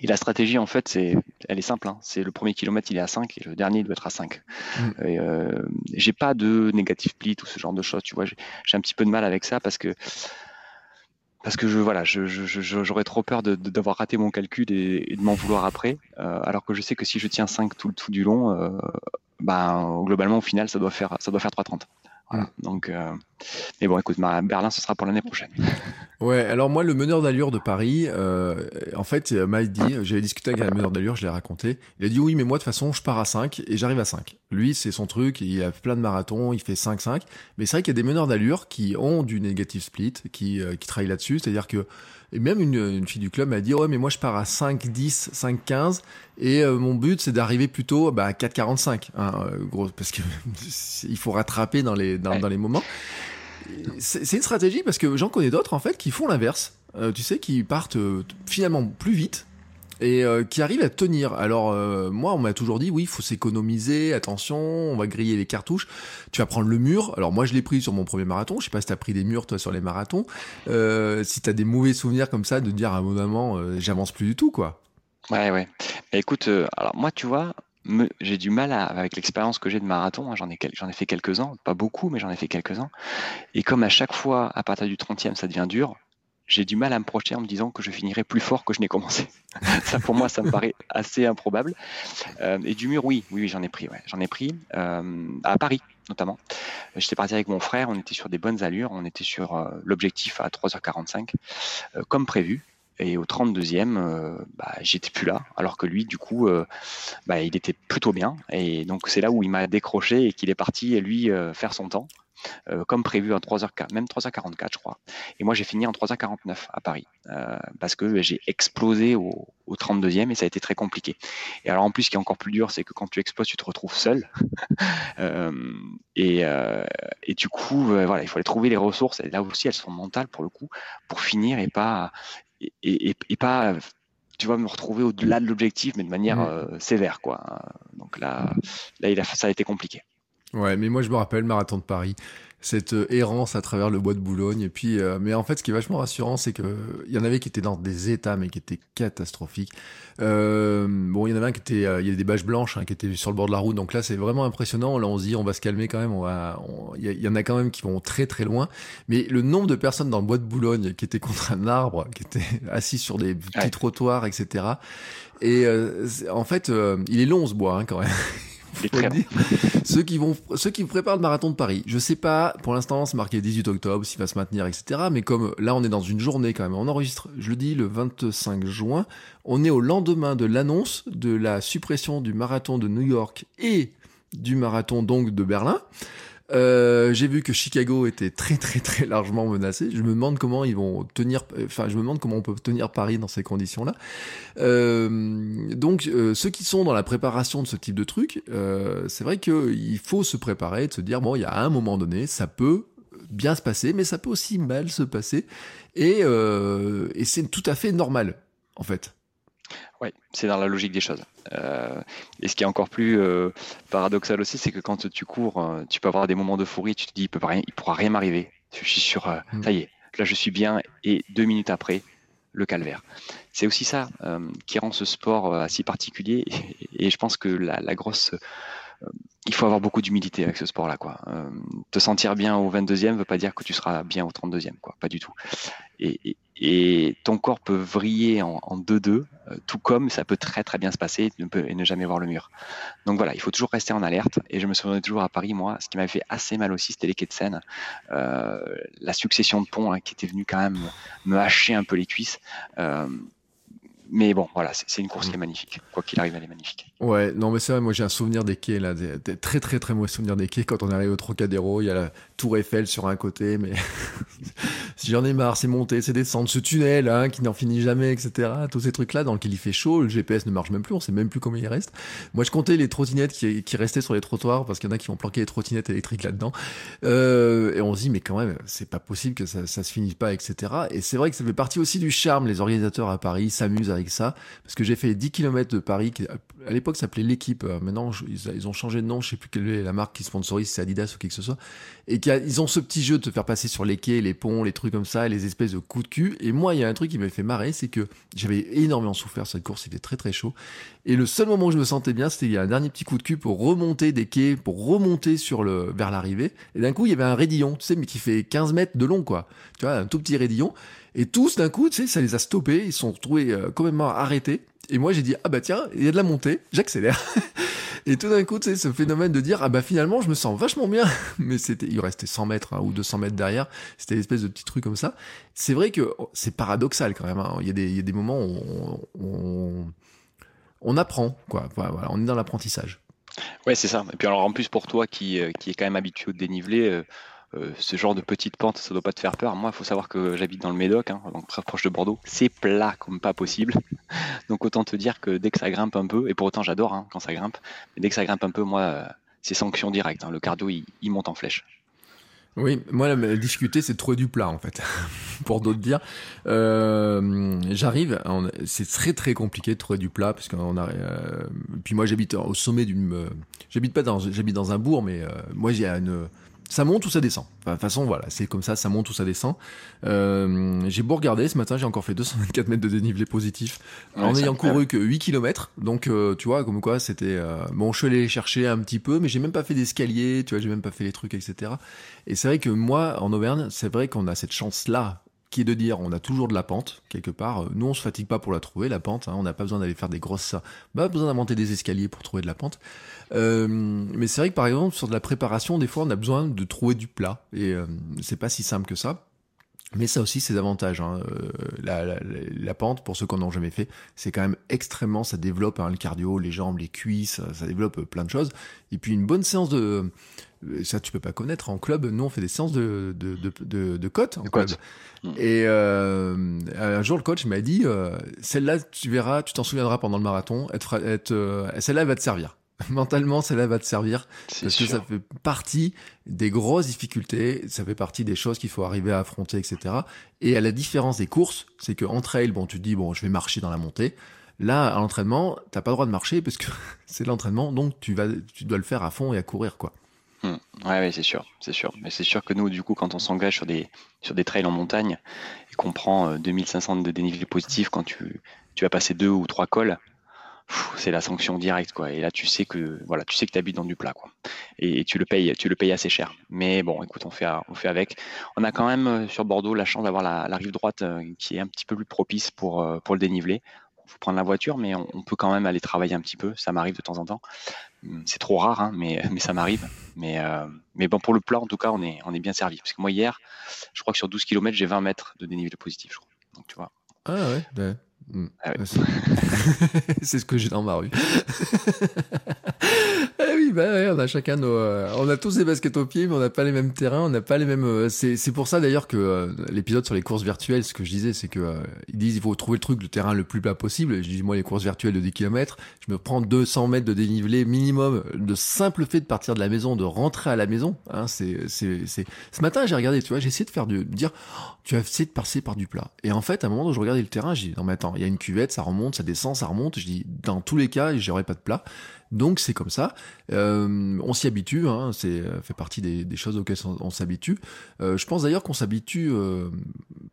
Et la stratégie, en fait, c'est, elle est simple. Hein. C'est le premier kilomètre, il est à 5 et le dernier, il doit être à 5. Mm. Euh, j'ai pas de négatif split ou ce genre de choses. Tu vois, j'ai, un petit peu de mal avec ça parce que parce que je voilà, je, j'aurais trop peur de, d'avoir raté mon calcul et, de m'en vouloir après. Euh, alors que je sais que si je tiens 5 tout, tout du long, euh, ben, globalement, au final, ça doit faire ça doit faire 3,30. Voilà. Donc, euh, mais bon, écoute, Berlin, ce sera pour l'année prochaine. Ouais, alors moi, le meneur d'allure de Paris, euh, en fait, m'a dit, j'avais discuté avec un meneur d'allure, je l'ai raconté. Il a dit oui, mais moi, de toute façon, je pars à 5 et j'arrive à 5. Lui, c'est son truc, il a plein de marathons, il fait 5-5. Mais c'est vrai qu'il y a des meneurs d'allure qui ont du negative split, qui, euh, qui travaillent là-dessus. C'est-à-dire que et même une, une, fille du club m'a dit ouais mais moi je pars à 5 10 5 15 et euh, mon but c'est d'arriver plutôt bah, à 4 45 hein, euh, gros parce que il faut rattraper dans les dans, dans les moments. C'est une stratégie parce que j'en connais d'autres en fait qui font l'inverse. Euh, tu sais qui partent finalement plus vite et euh, qui arrive à tenir. Alors euh, moi, on m'a toujours dit oui, il faut s'économiser, attention, on va griller les cartouches. Tu vas prendre le mur. Alors moi, je l'ai pris sur mon premier marathon. Je sais pas si t'as pris des murs toi sur les marathons. Euh, si t'as des mauvais souvenirs comme ça, de dire à un moment, euh, j'avance plus du tout, quoi. Ouais, ouais. écoute, alors moi, tu vois, j'ai du mal avec l'expérience que j'ai de marathon. Hein, j'en ai, j'en ai fait quelques-uns, pas beaucoup, mais j'en ai fait quelques-uns. Et comme à chaque fois, à partir du 30e, ça devient dur, j'ai du mal à me projeter en me disant que je finirai plus fort que je n'ai commencé. ça, pour moi, ça me paraît assez improbable. Euh, et du mur, oui, oui, j'en ai pris, ouais, j'en ai pris euh, à Paris notamment. J'étais parti avec mon frère, on était sur des bonnes allures, on était sur euh, l'objectif à 3h45 comme prévu. Et au 32e, bah, j'étais plus là, alors que lui, du coup, bah, il était plutôt bien. Et donc c'est là où il m'a décroché et qu'il est parti lui faire son temps. Euh, comme prévu en 3h, même 3h44, je crois. Et moi, j'ai fini en 3h49 à Paris, euh, parce que j'ai explosé au, 32e et ça a été très compliqué. Et alors, en plus, ce qui est encore plus dur, c'est que quand tu exploses, tu te retrouves seul. Euh, et, et, du coup, voilà, il fallait trouver les ressources. Et là aussi, elles sont mentales pour le coup, pour finir et pas, et, et, pas tu vas me retrouver au-delà de l'objectif, mais de manière mmh. sévère, quoi. Donc là, là, il a, ça a été compliqué. Ouais, mais moi je me rappelle marathon de Paris, cette euh, errance à travers le bois de Boulogne. Et puis, euh, mais en fait, ce qui est vachement rassurant, c'est que il y en avait qui étaient dans des états, mais qui étaient catastrophiques. Euh, bon, il y en avait un qui était, il y a des bâches blanches hein, qui étaient sur le bord de la route. Donc là, c'est vraiment impressionnant. Là, on se dit, on va se calmer quand même. On va, il y, en a quand même qui vont très très loin. Mais le nombre de personnes dans le bois de Boulogne qui étaient contre un arbre, qui étaient assis sur des petits trottoirs, etc. Et en fait, il est long ce bois hein, quand même. ceux qui vont, ceux qui préparent le marathon de Paris. Je sais pas, pour l'instant, c'est marqué 18 octobre, s'il va se maintenir, etc. Mais comme là, on est dans une journée quand même. On enregistre, je le dis, le 25 juin. On est au lendemain de l'annonce de la suppression du marathon de New York et du marathon donc de Berlin. Euh, j'ai vu que Chicago était très très très largement menacé. Je me demande comment ils vont tenir. Enfin, je me demande comment on peut tenir Paris dans ces conditions-là. Euh, donc, euh, ceux qui sont dans la préparation de ce type de truc, euh, c'est vrai qu'il faut se préparer, de se dire bon, il y a un moment donné, ça peut bien se passer, mais ça peut aussi mal se passer, et, et c'est tout à fait normal en fait. Oui, c'est dans la logique des choses. Euh, et ce qui est encore plus euh, paradoxal aussi, c'est que quand tu cours, euh, tu peux avoir des moments d'euphorie, tu te dis, il ne il pourra rien m'arriver. Je suis sur, mm. ça y est, là je suis bien, et deux minutes après, le calvaire. C'est aussi ça qui rend ce sport si particulier, et, je pense que la, grosse il faut avoir beaucoup d'humilité avec ce sport-là. Quoi. te sentir bien au 22e ne veut pas dire que tu seras bien au 32e, quoi. pas du tout. Et, et, ton corps peut vriller en 2-2, tout comme ça peut très très bien se passer et ne jamais voir le mur. Donc voilà, il faut toujours rester en alerte. Et je me souviens toujours à Paris, moi, ce qui m'avait fait assez mal aussi, c'était les quais de Seine. la succession de ponts hein, qui était venue quand même me hacher un peu les cuisses mais bon, voilà, c'est une course qui est mm. magnifique. Quoi qu'il arrive, elle est magnifique. Ouais, non, mais c'est vrai, moi j'ai un souvenir des quais, là, des, très très très mauvais souvenirs des quais. Quand on arrive au Trocadéro, il y a la Tour Eiffel sur un côté, mais j'en ai marre, c'est monter, c'est descendre, ce tunnel hein, qui n'en finit jamais, etc. Tous ces trucs-là dans lesquels il fait chaud, le GPS ne marche même plus, on sait même plus combien il reste. Moi je comptais les trottinettes qui, qui restaient sur les trottoirs parce qu'il y en a qui vont planquer les trottinettes électriques là-dedans. Euh, et on se dit, mais quand même, c'est pas possible que ça, ça se finisse pas, etc. Et c'est vrai que ça fait partie aussi du charme. Les organisateurs à Paris s'amusent avec ça parce que j'ai fait 10 km de Paris, qui à l'époque s'appelait l'équipe, euh, maintenant ils, ont changé de nom, je sais plus quelle est la marque qui sponsorise, c'est Adidas ou quelque que ce soit, et ils ont ce petit jeu de te faire passer sur les quais, les ponts, les trucs comme ça, les espèces de coups de cul, et moi il y a un truc qui m'a fait marrer, c'est que j'avais énormément souffert cette course, c'était très très chaud, et le seul moment où je me sentais bien, c'était il y a un dernier petit coup de cul pour remonter des quais, pour remonter sur le, vers l'arrivée, et d'un coup il y avait un raidillon, tu sais, mais qui fait 15 mètres de long quoi, tu vois, un tout petit raidillon, et tous, d'un coup, tu sais, ça les a stoppés, ils se sont retrouvés euh, complètement arrêtés. Et moi, j'ai dit, ah bah tiens, il y a de la montée, j'accélère. et tout d'un coup, tu sais, ce phénomène de dire, ah bah finalement, je me sens vachement bien. Mais c'était, il restait 100 mètres hein, ou 200 mètres derrière. C'était une espèce de petit truc comme ça. C'est vrai que c'est paradoxal quand même. Hein. Il, y a des, il y a des moments où on, on, apprend, quoi. Voilà, on est dans l'apprentissage. Ouais, c'est ça. Et puis alors en plus pour toi qui, euh, qui est quand même habitué au dénivelé, euh, ce genre de petite pente, ça doit pas te faire peur. Moi, il faut savoir que j'habite dans le Médoc, hein, donc très proche de Bordeaux. C'est plat comme pas possible. donc autant te dire que dès que ça grimpe un peu, et pour autant j'adore hein, quand ça grimpe, mais dès que ça grimpe un peu, moi, euh, c'est sanction directe. Hein. le cardio, il, monte en flèche. Oui, moi, difficulté, c'est trouver du plat, en fait, pour d'autres dire. Euh, j'arrive, c'est très très compliqué de trouver du plat, parce qu'on a. puis moi, j'habite au sommet d'une. j'habite pas dans, j'habite dans un bourg, mais moi, j'ai une ça monte ou ça descend. de toute façon, voilà, c'est comme ça, ça monte ou ça descend. Euh, j'ai beau regarder, ce matin, j'ai encore fait 224 mètres de dénivelé positif, en ayant couru que 8 km. Donc, euh, tu vois, comme quoi, c'était... Euh, bon, je suis allé chercher un petit peu, mais j'ai même pas fait d'escalier, tu vois, j'ai même pas fait les trucs, etc. Et c'est vrai que moi, en Auvergne, c'est vrai qu'on a cette chance-là, qui est de dire on a toujours de la pente quelque part. Nous on se fatigue pas pour la trouver la pente. Hein. on n'a pas besoin d'aller faire des grosses, pas besoin d'inventer des escaliers pour trouver de la pente. Euh, mais c'est vrai que par exemple sur de la préparation, des fois on a besoin de trouver du plat et euh, c'est pas si simple que ça. Mais ça aussi, ses avantages. Hein. Euh, la, la, pente, pour ceux qui n'en ont jamais fait, c'est quand même extrêmement, ça développe hein, le cardio, les jambes, les cuisses, ça développe plein de choses. Et puis une bonne séance de, ça tu peux pas connaître en club. Nous on fait des séances de de de, de, côte en club. Et euh, un jour le coach m'a dit, celle-là tu verras, tu t'en souviendras pendant le marathon. Être, être, celle-là va te servir. mentalement, cela va te servir. Parce que ça fait partie des grosses difficultés, ça fait partie des choses qu'il faut arriver à affronter, etc. Et à la différence des courses, c'est que entre elles, bon, tu te dis, bon, je vais marcher dans la montée. Là, à l'entraînement, t'as pas le droit de marcher parce que c'est l'entraînement, donc tu vas, tu dois le faire à fond et à courir, quoi. Hmm. Ouais, c'est sûr, c'est sûr. Mais c'est sûr que nous, du coup, quand on s'engage sur des, sur des trails en montagne et qu'on prend 2500 euh, de dénivelé positif quand tu, tu vas passer deux ou trois cols, c'est la sanction directe quoi. Et là tu sais que voilà, tu sais que habites dans du plat quoi. Et, tu le payes, tu le payes assez cher. Mais bon, écoute, on fait on fait avec. On a quand même euh, sur Bordeaux la chance d'avoir la, rive droite euh, qui est un petit peu plus propice pour euh, pour le dénivelé. Il faut prendre la voiture, mais on, peut quand même aller travailler un petit peu. Ça m'arrive de temps en temps. Hum, c'est trop rare, hein, mais, ça m'arrive. Mais, pour le plat, en tout cas, on est, on est bien servi. Parce que moi, hier, je crois que sur 12 km, j'ai 20 mètres de dénivelé positif, je crois. Donc, tu vois. Ah ouais, ben, Mm. Ah c'est ce que j'ai dans ma rue. eh oui, bah on a chacun nos, euh, on a tous des baskets aux pieds, mais on n'a pas les mêmes terrains, on n'a pas les mêmes. Euh, c'est c'est pour ça d'ailleurs que euh, l'épisode sur les courses virtuelles, ce que je disais, c'est que ils disent il faut trouver le truc, le terrain le plus plat possible. Je dis moi les courses virtuelles de 10 km, je me prends 200 mètres de dénivelé minimum, de simple fait de partir de la maison, de rentrer à la maison. Hein, c'est c'est c'est. Ce matin j'ai regardé, tu vois, j'ai essayé de faire du, dire, oh, tu as essayé de passer par du plat. Et en fait, à un moment où je regardais le terrain, j'ai dit non mais attends il y a une cuvette, ça remonte, ça descend, ça remonte. Je dis, dans tous les cas, j'aurai pas de plat. Donc c'est comme ça. Euh, on s'y habitue, hein, c'est fait partie des, choses auxquelles on, s'habitue. je pense d'ailleurs qu'on s'habitue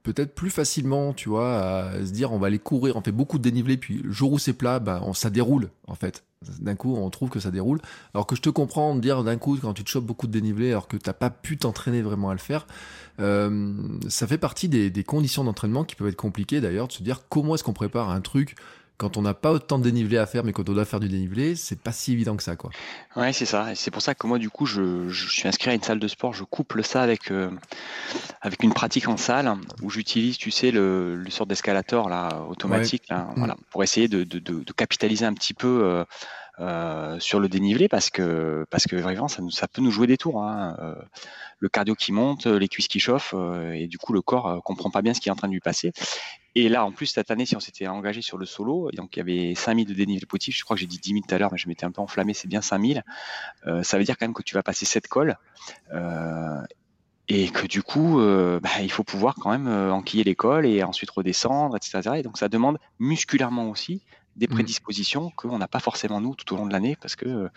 peut-être plus facilement, tu vois, à se dire on va aller courir, on fait beaucoup de dénivelé, puis le jour où c'est plat, bah, ça déroule en fait. D'un coup, on trouve que ça déroule. Alors que je te comprends de dire d'un coup, quand tu te chopes beaucoup de dénivelé, alors que t'as pas pu t'entraîner vraiment à le faire, euh, ça fait partie des, des conditions d'entraînement qui peuvent être compliquées d'ailleurs, de se dire comment est-ce qu'on prépare un truc quand on n'a pas autant de dénivelé à faire, mais quand on doit faire du dénivelé, c'est pas si évident que ça, quoi. Ouais, c'est ça. Et c'est pour ça que moi, du coup, je, suis inscrit à une salle de sport. Je couple ça avec euh, avec une pratique en salle où j'utilise, tu sais, le, le sort d'escalator là automatique, là, mm. voilà, pour essayer de, de, de, capitaliser un petit peu. Euh, euh, sur le dénivelé parce que parce que vraiment ça, peut nous jouer des tours. Hein. Euh, le cardio qui monte, les cuisses qui chauffent euh, et du coup le corps comprend pas bien ce qui est en train de lui passer. Et là en plus cette année si on s'était engagé sur le solo, donc il y avait 5000 de dénivelé positif, je crois que j'ai dit 10 000 tout à l'heure mais je m'étais un peu enflammé, c'est bien 5000. ça veut dire quand même que tu vas passer cette colle et que du coup, bah, il faut pouvoir quand même enquiller l'école et ensuite redescendre, etc. Et donc ça demande musculairement aussi des mmh. prédispositions qu'on n'a pas forcément nous tout au long de l'année parce que euh,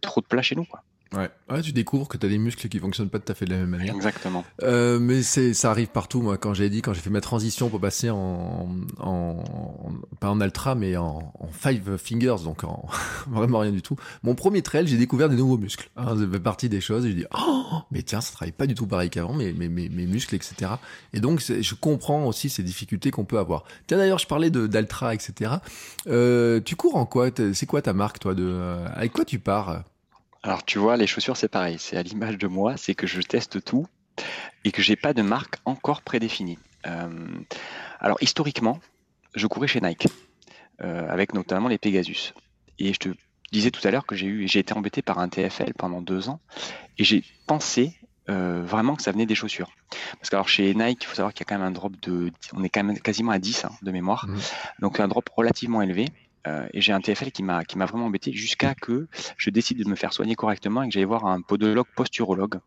trop de plats chez nous. Quoi. Ouais. ouais, tu découvres que tu as des muscles qui fonctionnent pas tout à fait de la même manière. Exactement. Euh, mais c'est, ça arrive partout. Moi, quand j'ai dit, quand j'ai fait ma transition pour passer en, en, pas en ultra, mais en, en five fingers, donc en vraiment rien du tout. Mon premier trail, j'ai découvert des nouveaux muscles. Hein, ça fait partie des choses. Et je dis, oh, mais tiens, ça travaille pas du tout pareil qu'avant, mes, mes, mes muscles, etc. Et donc, je comprends aussi ces difficultés qu'on peut avoir. Tiens, d'ailleurs, je parlais de d'ultra, etc. Euh, tu cours en quoi? C'est quoi ta marque, toi de Avec quoi tu pars? Alors tu vois, les chaussures c'est pareil, c'est à l'image de moi, c'est que je teste tout et que j'ai pas de marque encore prédéfinie. Euh, alors historiquement, je courais chez Nike, euh, avec notamment les Pegasus. Et je te disais tout à l'heure que j'ai eu, j'ai été embêté par un TFL pendant deux ans, et j'ai pensé euh, vraiment que ça venait des chaussures. Parce que alors chez Nike, il faut savoir qu'il y a quand même un drop de, on est quand même quasiment à 10 hein, de mémoire, mmh. donc un drop relativement élevé. Euh, et j'ai un TFL qui m'a qui m'a vraiment embêté jusqu'à que je décide de me faire soigner correctement et que j'allais voir un podologue posturologue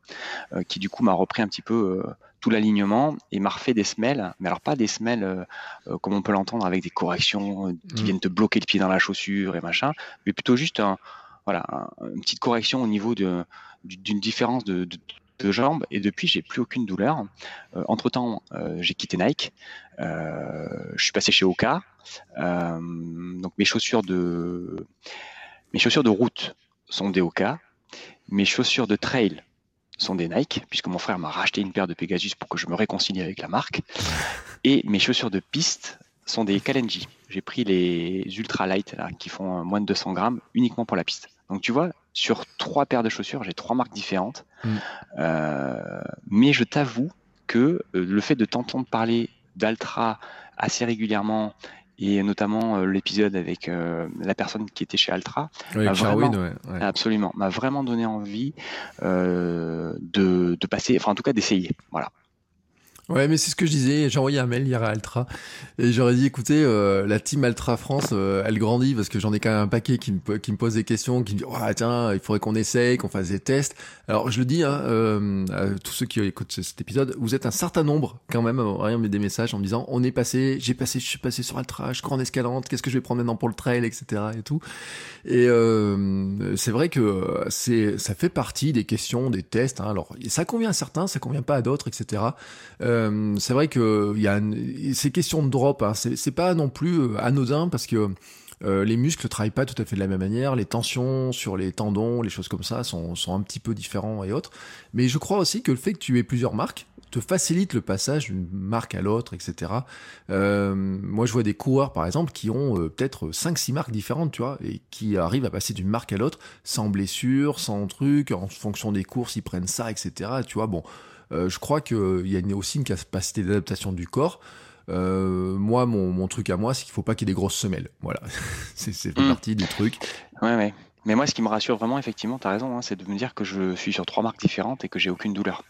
euh, qui du coup m'a repris un petit peu euh, tout l'alignement et m'a refait des semelles, mais alors pas des semelles comme on peut l'entendre avec des corrections qui mmh. viennent te bloquer le pied dans la chaussure et machin, mais plutôt juste un, voilà une petite correction au niveau de d'une différence de, de, de jambes et depuis j'ai plus aucune douleur. Euh, entre temps, euh, j'ai quitté Nike, je suis passé chez Oka. donc mes chaussures de mes chaussures de route sont des Oka, mes chaussures de trail sont des Nike, puisque mon frère m'a racheté une paire de Pegasus pour que je me réconcilie avec la marque. Et mes chaussures de piste sont des Kalenji. J'ai pris les ultra light là, qui font moins de 200 grammes uniquement pour la piste. Donc tu vois, sur trois paires de chaussures, j'ai trois marques différentes. Mm. Euh, mais je t'avoue que euh, le fait de t'entendre parler d'Altra assez régulièrement et notamment euh, l'épisode avec la personne qui était chez Altra, absolument, m'a vraiment donné envie de, de, passer, enfin en tout cas d'essayer. Voilà. Ouais, mais c'est ce que je disais. J'ai envoyé un mail hier à Altra et j'aurais dit, écoutez, euh, la team Altra France, euh, elle grandit parce que j'en ai quand même un paquet qui me, pose des questions, qui me dit, ouais, tiens, il faudrait qu'on essaye, qu'on fasse des tests. Alors je le dis, hein, euh, à tous ceux qui écoutent cet épisode, vous êtes un certain nombre quand même, rien mais des messages en me disant, on est passé, j'ai passé, je suis passé sur Altra, je cours en escalante, qu'est-ce que je vais prendre maintenant pour le trail, etc. et tout. Et c'est vrai que ça fait partie des questions, des tests. Hein. Alors ça convient à certains, ça convient pas à d'autres, etc. c'est vrai que a ces questions de drop, hein, c'est pas non plus euh, anodin parce que euh, les muscles travaillent pas tout à fait de la même manière, les tensions sur les tendons, les choses comme ça sont, sont un petit peu différents et autres. Mais je crois aussi que le fait que tu aies plusieurs marques te facilite le passage d'une marque à l'autre, etc. moi, je vois des coureurs, par exemple, qui ont peut-être 5-6 marques différentes, tu vois, et qui arrivent à passer d'une marque à l'autre sans blessure, sans truc, en fonction des courses, ils prennent ça, etc. Tu vois, bon, euh, je crois qu'il y a aussi une capacité d'adaptation du corps. Euh, moi, mon, truc à moi, c'est qu'il faut pas qu'il y ait des grosses semelles. Voilà, c'est mmh. partie du truc. Ouais, ouais. Mais moi, ce qui me rassure vraiment, effectivement, tu as raison, hein, c'est de me dire que je suis sur trois marques différentes et que j'ai aucune douleur.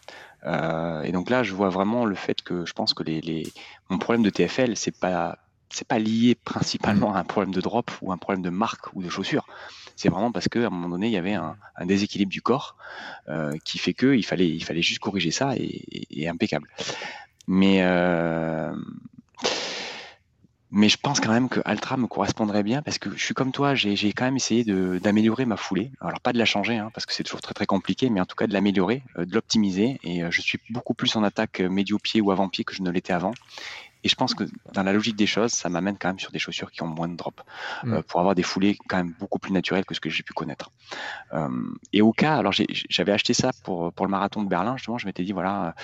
Euh, et donc là, je vois vraiment le fait que je pense que les, mon problème de TFL, c'est pas c'est pas lié principalement à un problème de drop ou un problème de marque ou de chaussures. C'est vraiment parce qu'à un moment donné, il y avait un, déséquilibre du corps euh, qui fait que il fallait, juste corriger ça et, impeccable. Mais euh, mais je pense quand même que Altra me correspondrait bien parce que je suis comme toi, j'ai quand même essayé d'améliorer ma foulée. Alors pas de la changer, hein, parce que c'est toujours très très compliqué, mais en tout cas de l'améliorer, euh, de l'optimiser. Et je suis beaucoup plus en attaque médio-pied ou avant-pied que je ne l'étais avant. Et je pense que dans la logique des choses, ça m'amène quand même sur des chaussures qui ont moins de drop, mm. pour avoir des foulées quand même beaucoup plus naturelles que ce que j'ai pu connaître. et au cas, alors j'avais acheté ça pour, pour le marathon de Berlin, justement, je m'étais dit, voilà,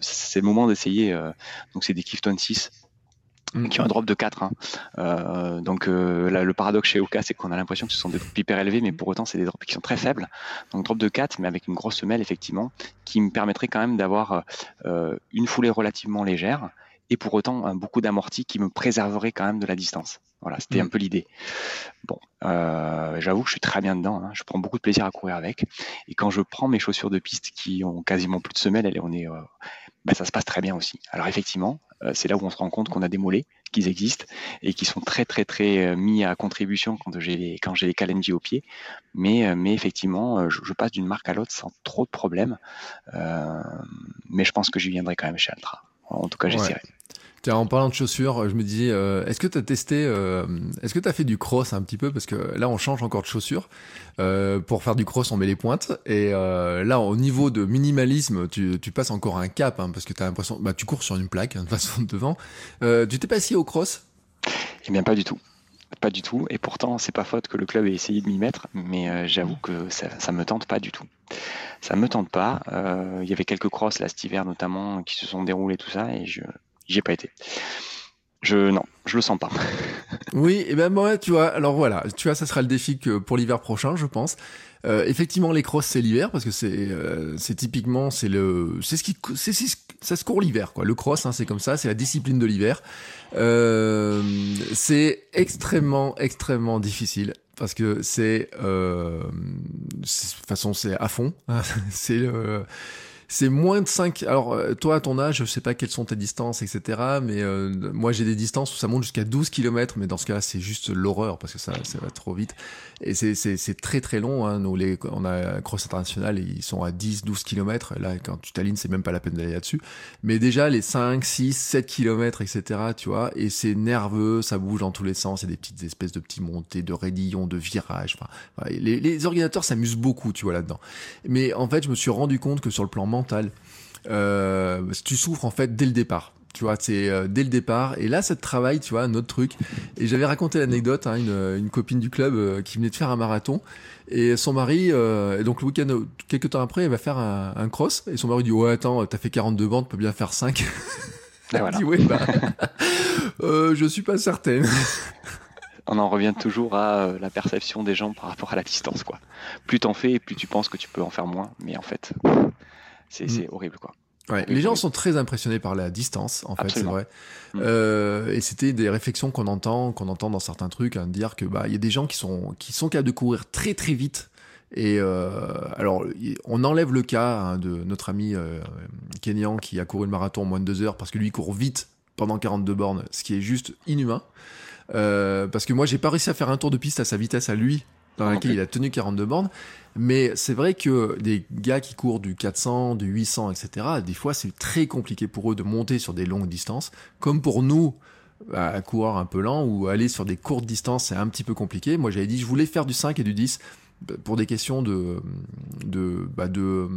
c'est le moment d'essayer, donc c'est des Clifton 6 Mm. qui ont un drop de 4. Hein. Euh, donc euh, le paradoxe chez Oka, c'est qu'on a l'impression que ce sont des drops hyper élevés, mais pour autant, c'est des drops qui sont très faibles. Donc drop de 4, mais avec une grosse semelle, effectivement, qui me permettrait quand même d'avoir euh, une foulée relativement légère, et pour autant beaucoup d'amorti qui me préserverait quand même de la distance. Voilà, c'était mm. un peu l'idée. Bon, j'avoue que je suis très bien dedans. Hein. Je prends beaucoup de plaisir à courir avec. Et quand je prends mes chaussures de piste qui ont quasiment plus de semelles, on est, ben, ça se passe très bien aussi. Alors effectivement, euh, c'est là où on se rend compte qu'on a des mollets, qu'ils existent et qui sont très très très euh, mis à contribution quand j'ai les quand j'ai les Kalenji au pied. Mais euh, mais effectivement, je, passe d'une marque à l'autre sans trop de problèmes. mais je pense que j'y viendrai quand même chez Altra. En tout cas, j'essaierai. Tiens, en parlant de chaussures, je me dis, euh, est-ce que tu as testé, euh, est-ce que tu fait du cross un petit peu? Parce que là, on change encore de chaussures. Euh, pour faire du cross, on met les pointes. Et là, au niveau de minimalisme, tu, tu passes encore un cap, hein, parce que tu l'impression, bah, tu cours sur une plaque, hein, de façon devant. tu t'es pas assis au cross? Eh bien, pas du tout. Pas du tout. Et pourtant, c'est pas faute que le club ait essayé de m'y mettre, mais j'avoue que ça, ça me tente pas du tout. Ça me tente pas. Il y avait quelques crosses là cet hiver notamment qui se sont déroulés tout ça, et je j'ai pas été. Je non, je le sens pas. oui, et ben moi, tu vois, alors voilà, tu vois, ça sera le défi pour l'hiver prochain, je pense. Euh, effectivement, les crosses c'est l'hiver parce que c'est euh, c'est typiquement c'est le c'est ce qui c'est ça se court l'hiver quoi. Le cross, hein, c'est comme ça, c'est la discipline de l'hiver. Euh, c'est extrêmement extrêmement difficile parce que c'est de toute façon c'est à fond. c'est c'est moins de 5. Alors, euh, toi, à ton âge, je sais pas quelles sont tes distances, etc. Mais euh, moi, j'ai des distances où ça monte jusqu'à 12 km, mais dans ce cas-là, c'est juste l'horreur parce que ça, ça va trop vite. Et c'est très très long. Hein. Nous, les, on a Cross International, ils sont à 10, 12 km. Là, quand tu t'alignes, c'est même pas la peine d'aller là-dessus. Mais déjà, les 5, 6, 7 km, etc. Tu vois, et c'est nerveux, ça bouge dans tous les sens. Il y a des petites espèces de petits montées, de raidillons, de virages. Enfin, les, les ordinateurs s'amusent beaucoup, tu vois, là-dedans. Mais en fait, je me suis rendu compte que sur le plan mental, euh, tu souffres en fait dès le départ. Tu vois, c'est euh, dès le départ. Et là, ça te travaille, tu vois, un autre truc. Et j'avais raconté l'anecdote, hein, une, une, copine du club euh, qui venait de faire un marathon. Et son mari, euh, et donc le week-end, quelques temps après, elle va faire un, un, cross. Et son mari dit, ouais, attends, t'as fait 42 bandes, peut bien faire 5. voilà. dit, ouais, bah, je suis pas certaine. On en revient toujours à la perception des gens par rapport à la distance, quoi. Plus t'en fais, plus tu penses que tu peux en faire moins. Mais en fait, c'est mm. horrible, quoi. Ouais, les gens sont très impressionnés par la distance, en fait, c'est vrai. Mm. Euh, et c'était des réflexions qu'on entend, qu'on entend dans certains trucs, hein, dire que bah il y a des gens qui sont qui sont capables de courir très très vite. Et euh, alors, on enlève le cas hein, de notre ami euh, Kenyan qui a couru le marathon en moins de deux heures parce que lui court vite pendant 42 bornes, ce qui est juste inhumain. Parce que moi, j'ai pas réussi à faire un tour de piste à sa vitesse à lui dans laquelle il a tenu 42 bornes. Mais c'est vrai que des gars qui courent du 400, du 800, etc., des fois c'est très compliqué pour eux de monter sur des longues distances. Comme pour nous, à courir un peu lent ou aller sur des courtes distances, c'est un petit peu compliqué. Moi j'avais dit je voulais faire du 5 et du 10 pour des questions de de bah de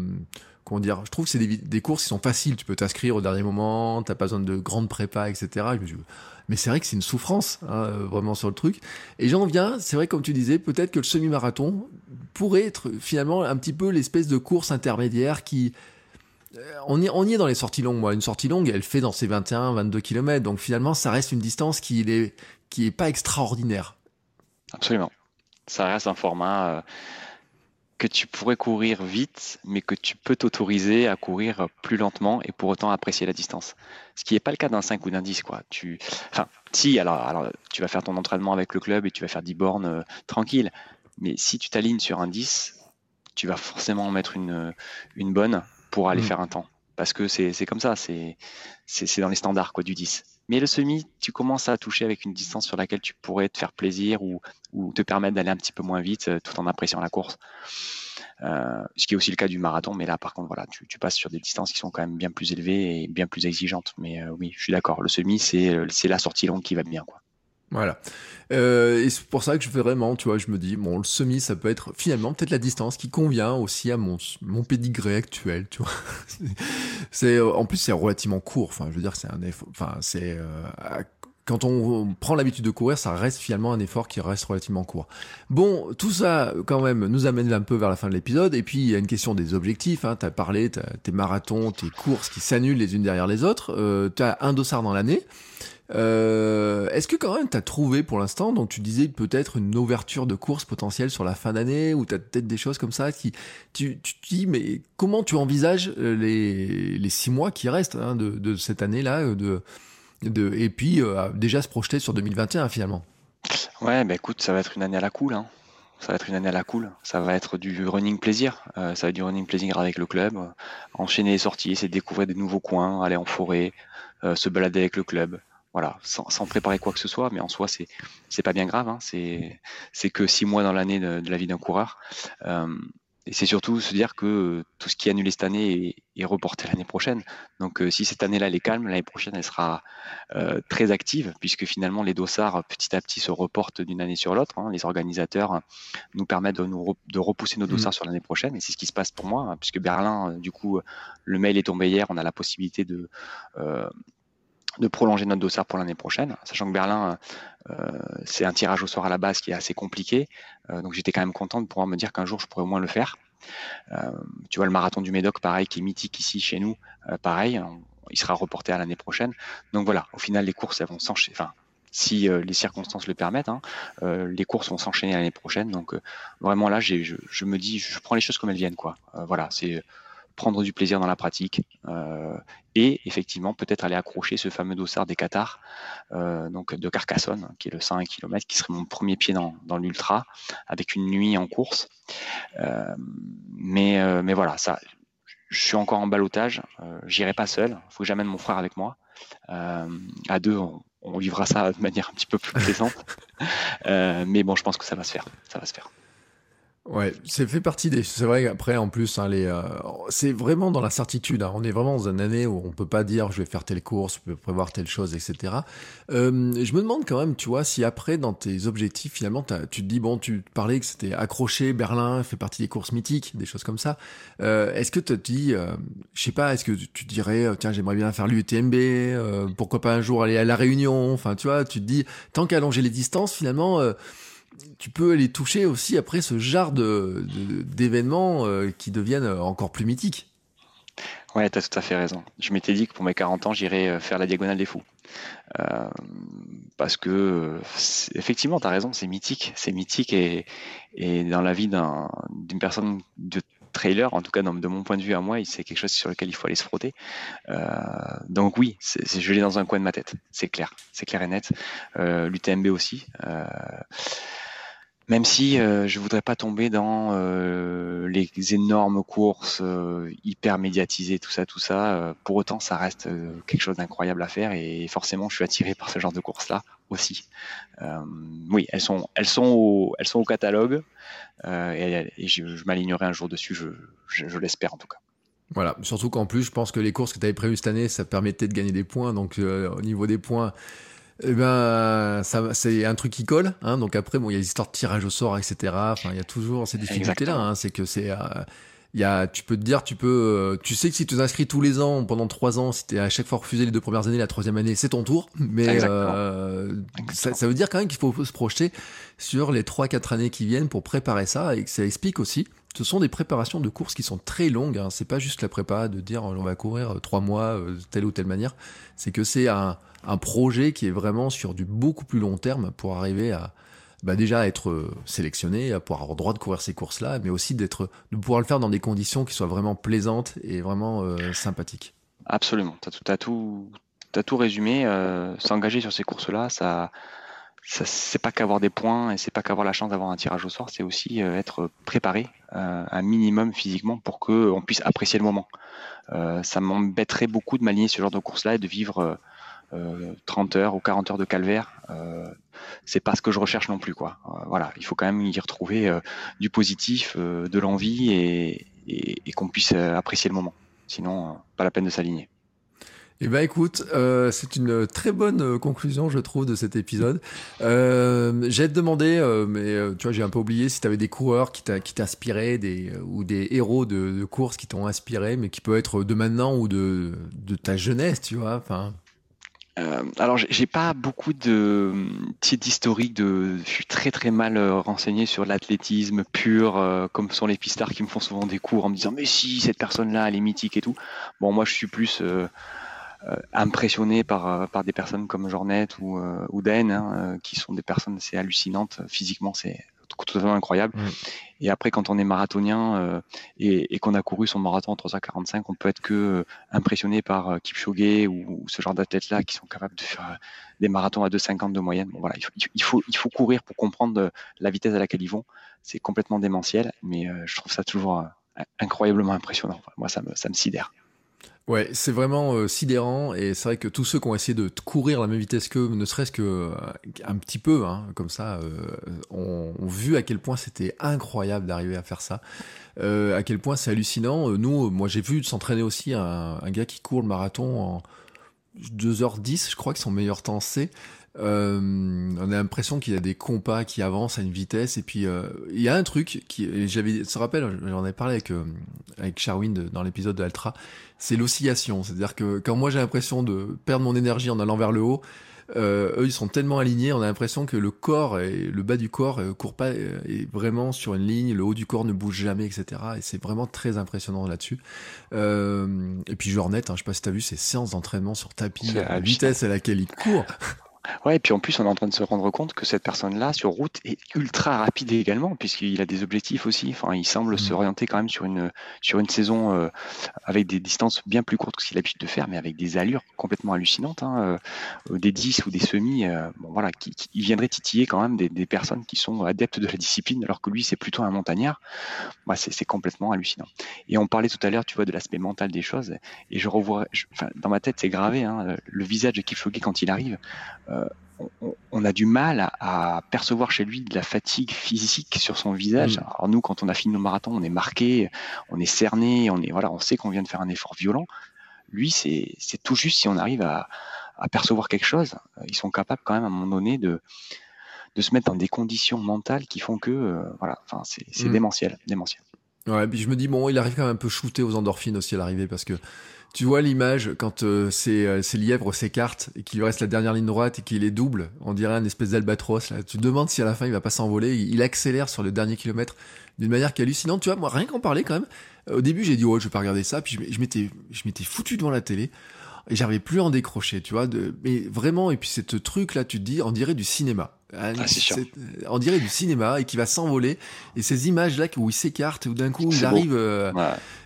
comment dire je trouve que c'est des, courses qui sont faciles tu peux t'inscrire au dernier moment t'as pas besoin de grandes prépa etc mais c'est vrai que c'est une souffrance hein, vraiment sur le truc. Et j'en viens, c'est vrai comme tu disais, peut-être que le semi-marathon pourrait être finalement un petit peu l'espèce de course intermédiaire qui euh, on y, est dans les sorties longues. Moi, une sortie longue, elle fait dans ses 21, 22 km. Donc finalement, ça reste une distance qui est, qui est pas extraordinaire. Absolument. Ça reste un format. Euh, que tu pourrais courir vite, mais que tu peux t'autoriser à courir plus lentement et pour autant apprécier la distance. Ce qui n'est pas le cas d'un 5 ou d'un 10. Quoi. Tu... Enfin, si, alors, alors tu vas faire ton entraînement avec le club et tu vas faire 10 bornes euh, tranquille. Mais si tu t'alignes sur un 10, tu vas forcément mettre une, une bonne pour aller mm. faire un temps. Parce que c'est comme ça, c'est dans les standards quoi, du 10. Mais le semi, tu commences à toucher avec une distance sur laquelle tu pourrais te faire plaisir ou, ou te permettre d'aller un petit peu moins vite euh, tout en appréciant la course. ce qui est aussi le cas du marathon, mais là par contre voilà, tu, passes sur des distances qui sont quand même bien plus élevées et bien plus exigeantes. Mais oui, je suis d'accord, le semi c'est la sortie longue qui va bien quoi. Voilà. Euh, et c'est pour ça que je fais vraiment, tu vois, je me dis, bon, le semi, ça peut être finalement peut-être la distance qui convient aussi à mon, mon pédigré actuel, tu vois. c'est, euh, en plus, c'est relativement court. Enfin, je veux dire, c'est un effort. Enfin, c'est euh, quand on prend l'habitude de courir, ça reste finalement un effort qui reste relativement court. Bon, tout ça, quand même, nous amène un peu vers la fin de l'épisode. Et puis, il y a une question des objectifs. Hein. Tu as parlé, tes marathons, tes courses qui s'annulent les unes derrière les autres. Euh, tu as un dossard dans l'année. Euh, Est-ce que quand même tu as trouvé pour l'instant, donc tu disais peut-être une ouverture de course potentielle sur la fin d'année, ou tu as peut-être des choses comme ça qui, tu, te dis, mais comment tu envisages euh, les, six mois qui restent hein, de, cette année-là, euh, de, et puis déjà se projeter sur 2021 finalement? Ouais, bah écoute, ça va être une année à la cool. Hein. Ça va être une année à la cool. Ça va être du running plaisir. Ça va être du running plaisir avec le club. enchaîner les sorties, de découvrir des nouveaux coins, aller en forêt, se balader avec le club voilà, sans, préparer quoi que ce soit, mais en soi, c'est c'est pas bien grave. Hein, c'est c'est que six mois dans l'année de, la vie d'un coureur. Euh, et c'est surtout se dire que tout ce qui est annulé cette année est, reporté l'année prochaine. Donc euh, si cette année-là elle est calme, l'année prochaine elle sera euh, très active, puisque finalement les dossards petit à petit se reportent d'une année sur l'autre. Hein. Les organisateurs nous permettent de, nous de repousser nos dossards mmh. sur l'année prochaine, et c'est ce qui se passe pour moi, hein, puisque Berlin, du coup, le mail est tombé hier, on a la possibilité de de prolonger notre dossard pour l'année prochaine, sachant que Berlin, euh, c'est un tirage au sort à la base qui est assez compliqué. Euh, donc j'étais quand même content de pouvoir me dire qu'un jour je pourrais au moins le faire. Euh, tu vois, le marathon du Médoc, pareil, qui est mythique ici chez nous, pareil, il sera reporté à l'année prochaine. Donc voilà, au final, les courses, elles vont s'enchaîner. Enfin, si les circonstances le permettent, hein, les courses vont s'enchaîner l'année prochaine. Donc vraiment là, je, je, me dis, je prends les choses comme elles viennent, quoi. voilà, c'est prendre du plaisir dans la pratique euh, et effectivement peut-être aller accrocher ce fameux dossard des Qatars euh, donc de Carcassonne qui est le 101 km qui serait mon premier pied dans, dans l'ultra avec une nuit en course. Euh, mais mais voilà ça je suis encore en balotage j'irai pas seul il faut que j'amène mon frère avec moi. À deux on, on, vivra ça de manière un petit peu plus plaisante. Mais bon je pense que ça va se faire ça va se faire Ouais, c'est fait partie des. C'est vrai. Après, en plus, hein, les, euh, c'est vraiment dans la certitude. Hein. On est vraiment dans une année où on peut pas dire je vais faire telle course, je peux prévoir telle chose, etc. Euh, je me demande quand même, tu vois, si après dans tes objectifs, finalement, tu te dis bon, tu parlais que c'était accroché, Berlin fait partie des courses mythiques, des choses comme ça. Euh, est-ce que tu te dis, euh, je sais pas, est-ce que tu dirais tiens j'aimerais bien faire l'UTMB, pourquoi pas un jour aller à la Réunion. Enfin, tu vois, tu te dis tant qu'allonger les distances, finalement tu peux aller toucher aussi après ce genre de, d'événements euh, qui deviennent encore plus mythiques. Ouais, tu as tout à fait raison. Je m'étais dit que pour mes 40 ans, j'irais euh, faire la diagonale des fous. Euh, parce que, effectivement, tu as raison, c'est mythique. C'est mythique et, et dans la vie d'une personne de trailer, en tout cas de mon point de vue à moi, c'est quelque chose sur lequel il faut aller se frotter. donc oui, je l'ai dans un coin de ma tête, c'est clair, c'est clair et net. L'UTMB aussi même si euh, je voudrais pas tomber dans euh, les énormes courses euh, hyper médiatisées, tout ça, tout ça. pour autant, ça reste quelque chose d'incroyable à faire et forcément, je suis attiré par ce genre de courses-là aussi. oui, elles sont, elles sont au, elles sont au catalogue et, je, m'alignerai un jour dessus, je l'espère en tout cas. Voilà, surtout qu'en plus, je pense que les courses que tu avais prévues cette année, ça permettait de gagner des points. Donc, au niveau des points, eh ben, ça, c'est un truc qui colle. Hein, donc après, bon, il y a les histoires de tirage au sort, etc. Enfin, il y a toujours ces difficultés-là. Hein, c'est que c'est, euh, il y a, tu peux te dire, tu peux, euh, tu sais que si tu t'inscris tous les ans pendant trois ans, si t'es à chaque fois refusé les deux premières années, la troisième année, c'est ton tour. Mais euh, ça, ça, veut dire quand même qu'il faut se projeter sur les trois quatre années qui viennent pour préparer ça et que ça explique aussi. Ce sont des préparations de courses qui sont très longues. Hein. C'est pas juste la prépa de dire on va courir trois mois telle ou telle manière. C'est que c'est un un projet qui est vraiment sur du beaucoup plus long terme pour arriver à bah déjà être sélectionné, à pouvoir avoir droit de courir ces courses-là, mais aussi de pouvoir le faire dans des conditions qui soient vraiment plaisantes et vraiment euh, sympathiques. Absolument, tu as tout, résumé. Euh, s'engager sur ces courses-là, ça, ça c'est pas qu'avoir des points et c'est pas qu'avoir la chance d'avoir un tirage au sort, c'est aussi euh, être préparé un minimum physiquement pour qu'on puisse apprécier le moment. ça m'embêterait beaucoup de m'aligner ce genre de course-là et de vivre 30 euh, heures ou 40 heures de calvaire. Euh, c'est pas ce que je recherche non plus, quoi. voilà, il faut quand même y retrouver du positif, de l'envie et, qu'on puisse apprécier le moment. Sinon, pas la peine de s'aligner. Eh ben écoute, euh, c'est une très bonne euh, conclusion, je trouve, de cet épisode. Euh, j'ai demandé, euh, mais euh, tu vois, j'ai un peu oublié si tu avais des coureurs qui t'inspiraient, des ou des héros de, course qui t'ont inspiré, mais qui peut être de maintenant ou de, ta jeunesse, tu vois. Euh, alors j'ai pas beaucoup de titres d'historique de je suis très très mal renseigné sur l'athlétisme pur comme sont les pistards qui me font souvent des cours en me disant mais si cette personne là elle est mythique et tout bon moi je suis plus euh, impressionné par, euh, par des personnes comme Jornet ou, euh, ou Dan, hein, qui sont des personnes assez hallucinantes. Physiquement, c'est totalement incroyable. Et après, quand on est marathonien et, qu'on a couru son marathon en 3h45, on peut être que impressionné par Kipchoge ou, ce genre d'athlètes-là qui sont capables de faire des marathons à 2,50 de moyenne. Bon, voilà, il faut, il, faut, il faut courir pour comprendre la vitesse à laquelle ils vont. C'est complètement démentiel, mais je trouve ça toujours incroyablement impressionnant. Moi, ça me, ça me sidère. Ouais, c'est vraiment euh, sidérant et c'est vrai que tous ceux qui ont essayé de courir à la même vitesse qu'eux, ne serait-ce que euh, un petit peu, hein, comme ça, euh, ont, vu à quel point c'était incroyable d'arriver à faire ça. à quel point c'est hallucinant. Nous, moi j'ai vu s'entraîner aussi un, gars qui court le marathon en 2h10, je crois que son meilleur temps c'est. Euh, on a l'impression qu'il y a des compas qui avancent à une vitesse et puis euh, il y a un truc qui j'avais se rappelle j'en avais parlé avec euh, avec Charwin dans l'épisode de Altra c'est l'oscillation. C'est-à-dire que quand moi j'ai l'impression de perdre mon énergie en allant vers le haut eux ils sont tellement alignés on a l'impression que le corps et le bas du corps court pas est vraiment sur une ligne le haut du corps ne bouge jamais etc et c'est vraiment très impressionnant là-dessus. Et puis Jornet hein, je sais pas si t'as vu ces séances d'entraînement sur tapis la vitesse à laquelle il court Ouais, et puis en plus, on est en train de se rendre compte que cette personne-là, sur route, est ultra rapide également, puisqu'il a des objectifs aussi. Enfin, il semble se mmh. orienter quand même sur une, sur une saison euh, avec des distances bien plus courtes que ce qu'il a l'habitude de faire, mais avec des allures complètement hallucinantes, hein, euh, des 10 ou des semis. Euh, bon, voilà, qui, il viendrait titiller quand même des, des, personnes qui sont adeptes de la discipline, alors que lui, c'est plutôt un montagnard. Bah, c'est complètement hallucinant. Et on parlait tout à l'heure, tu vois, de l'aspect mental des choses, et je revois, dans ma tête, c'est gravé, hein, le visage de Kipchoge quand il arrive. Euh, on, a du mal à, percevoir chez lui de la fatigue physique sur son visage. Mm. Alors nous, quand on a fini nos marathons, on est marqué, on est cerné, on est voilà, on sait qu'on vient de faire un effort violent. Lui, c'est tout juste si on arrive à, percevoir quelque chose. Euh, ils sont capables quand même à un moment donné de de se mettre dans des conditions mentales qui font que euh, voilà, enfin c'est mm. démentiel, démentiel. Ouais, puis je me dis bon, il arrive quand même un peu shooté aux endorphines aussi à l'arrivée parce que tu vois l'image quand euh, ces, euh, lièvres s'écartent et qu'il reste la dernière ligne droite et qu'il est double, on dirait un espèce d'albatros. Là. Tu te demandes si à la fin il va pas s'envoler. Il, accélère sur le dernier kilomètre d'une manière qui est hallucinante. Tu vois, moi rien qu'en parler quand même. Au début j'ai dit oh je vais pas regarder ça, puis je m'étais je m'étais foutu devant la télé et j'arrivais plus à en décrocher, tu vois. Mais vraiment, et puis ce truc là, tu te dis, on dirait du cinéma. Ah, ah on dirait du cinéma et qui va s'envoler. Et ces images là où il s'écarte, où d'un coup il arrive, euh,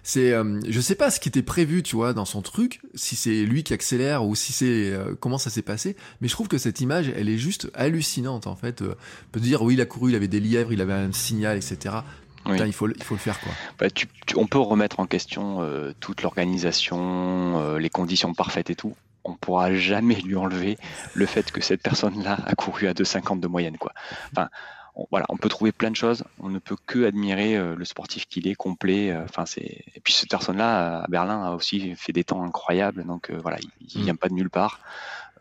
c'est, euh, je sais pas ce qui était prévu, tu vois, dans son truc, si c'est lui qui accélère ou si c'est euh, comment ça s'est passé. Mais je trouve que cette image, elle est juste hallucinante en fait. on peut dire oui, il a couru, il avait des lièvres, il avait un signal, etc il, faut, il faut le faire. Quoi. Bah, on peut remettre en question euh, toute l'organisation, euh, les conditions parfaites et tout. On pourra jamais lui enlever le fait que cette personne-là a couru à 2,50 de moyenne. Quoi. Enfin, on, voilà, on peut trouver plein de choses. On ne peut que admirer euh, le sportif qu'il est, complet. Enfin, c'est... Et puis cette personne-là, à Berlin, a aussi fait des temps incroyables. Donc voilà, il ne vient mm. pas de nulle part.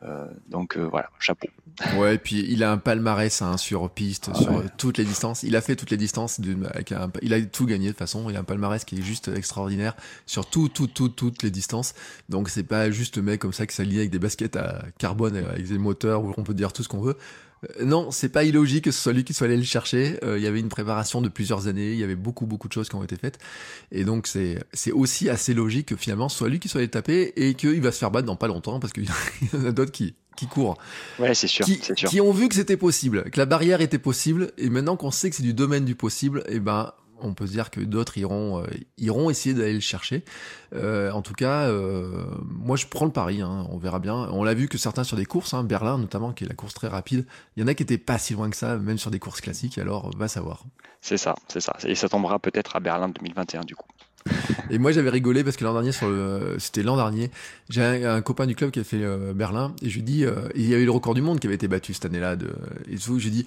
Euh, donc euh, voilà, chapeau. Ouais, et puis il a un palmarès hein, sur piste, ah sur toutes les distances. Il a fait toutes les distances, avec il a tout gagné de toute façon. Il a un palmarès qui est juste extraordinaire sur tout, tout, tout, toutes les distances. Donc c'est pas juste le mec comme ça qui s'aligne avec des baskets à carbone, avec des moteurs, où on peut dire tout ce qu'on veut. Euh, non, c'est pas illogique que ce soit lui qui soit allé le chercher. Euh, il y avait une préparation de plusieurs années, il y avait beaucoup beaucoup de choses qui ont été faites, et donc c'est c'est aussi assez logique que finalement ce soit lui qui soit allé le taper et qu'il va se faire battre dans pas longtemps parce qu'il y en a d'autres qui qui courent. Ouais, c'est sûr, qui, sûr. Qui ont vu que c'était possible, que la barrière était possible, et maintenant qu'on sait que c'est du domaine du possible, et eh ben on peut se dire que d'autres iront, euh, iront essayer d'aller le chercher. Euh, en tout cas, euh, moi je prends le pari, hein, on verra bien. On l'a vu que certains sur des courses, hein, Berlin notamment, qui est la course très rapide, il y en a qui étaient pas si loin que ça, même sur des courses classiques, alors va savoir. C'est ça, c'est ça. Et ça tombera peut-être à Berlin 2021 du coup. Et moi, j'avais rigolé parce que l'an dernier, sur le... c'était l'an dernier, j'ai un, copain du club qui a fait euh, Berlin et je lui dis, euh, il y avait le record du monde qui avait été battu cette année-là. De... Et tout, j'ai dit,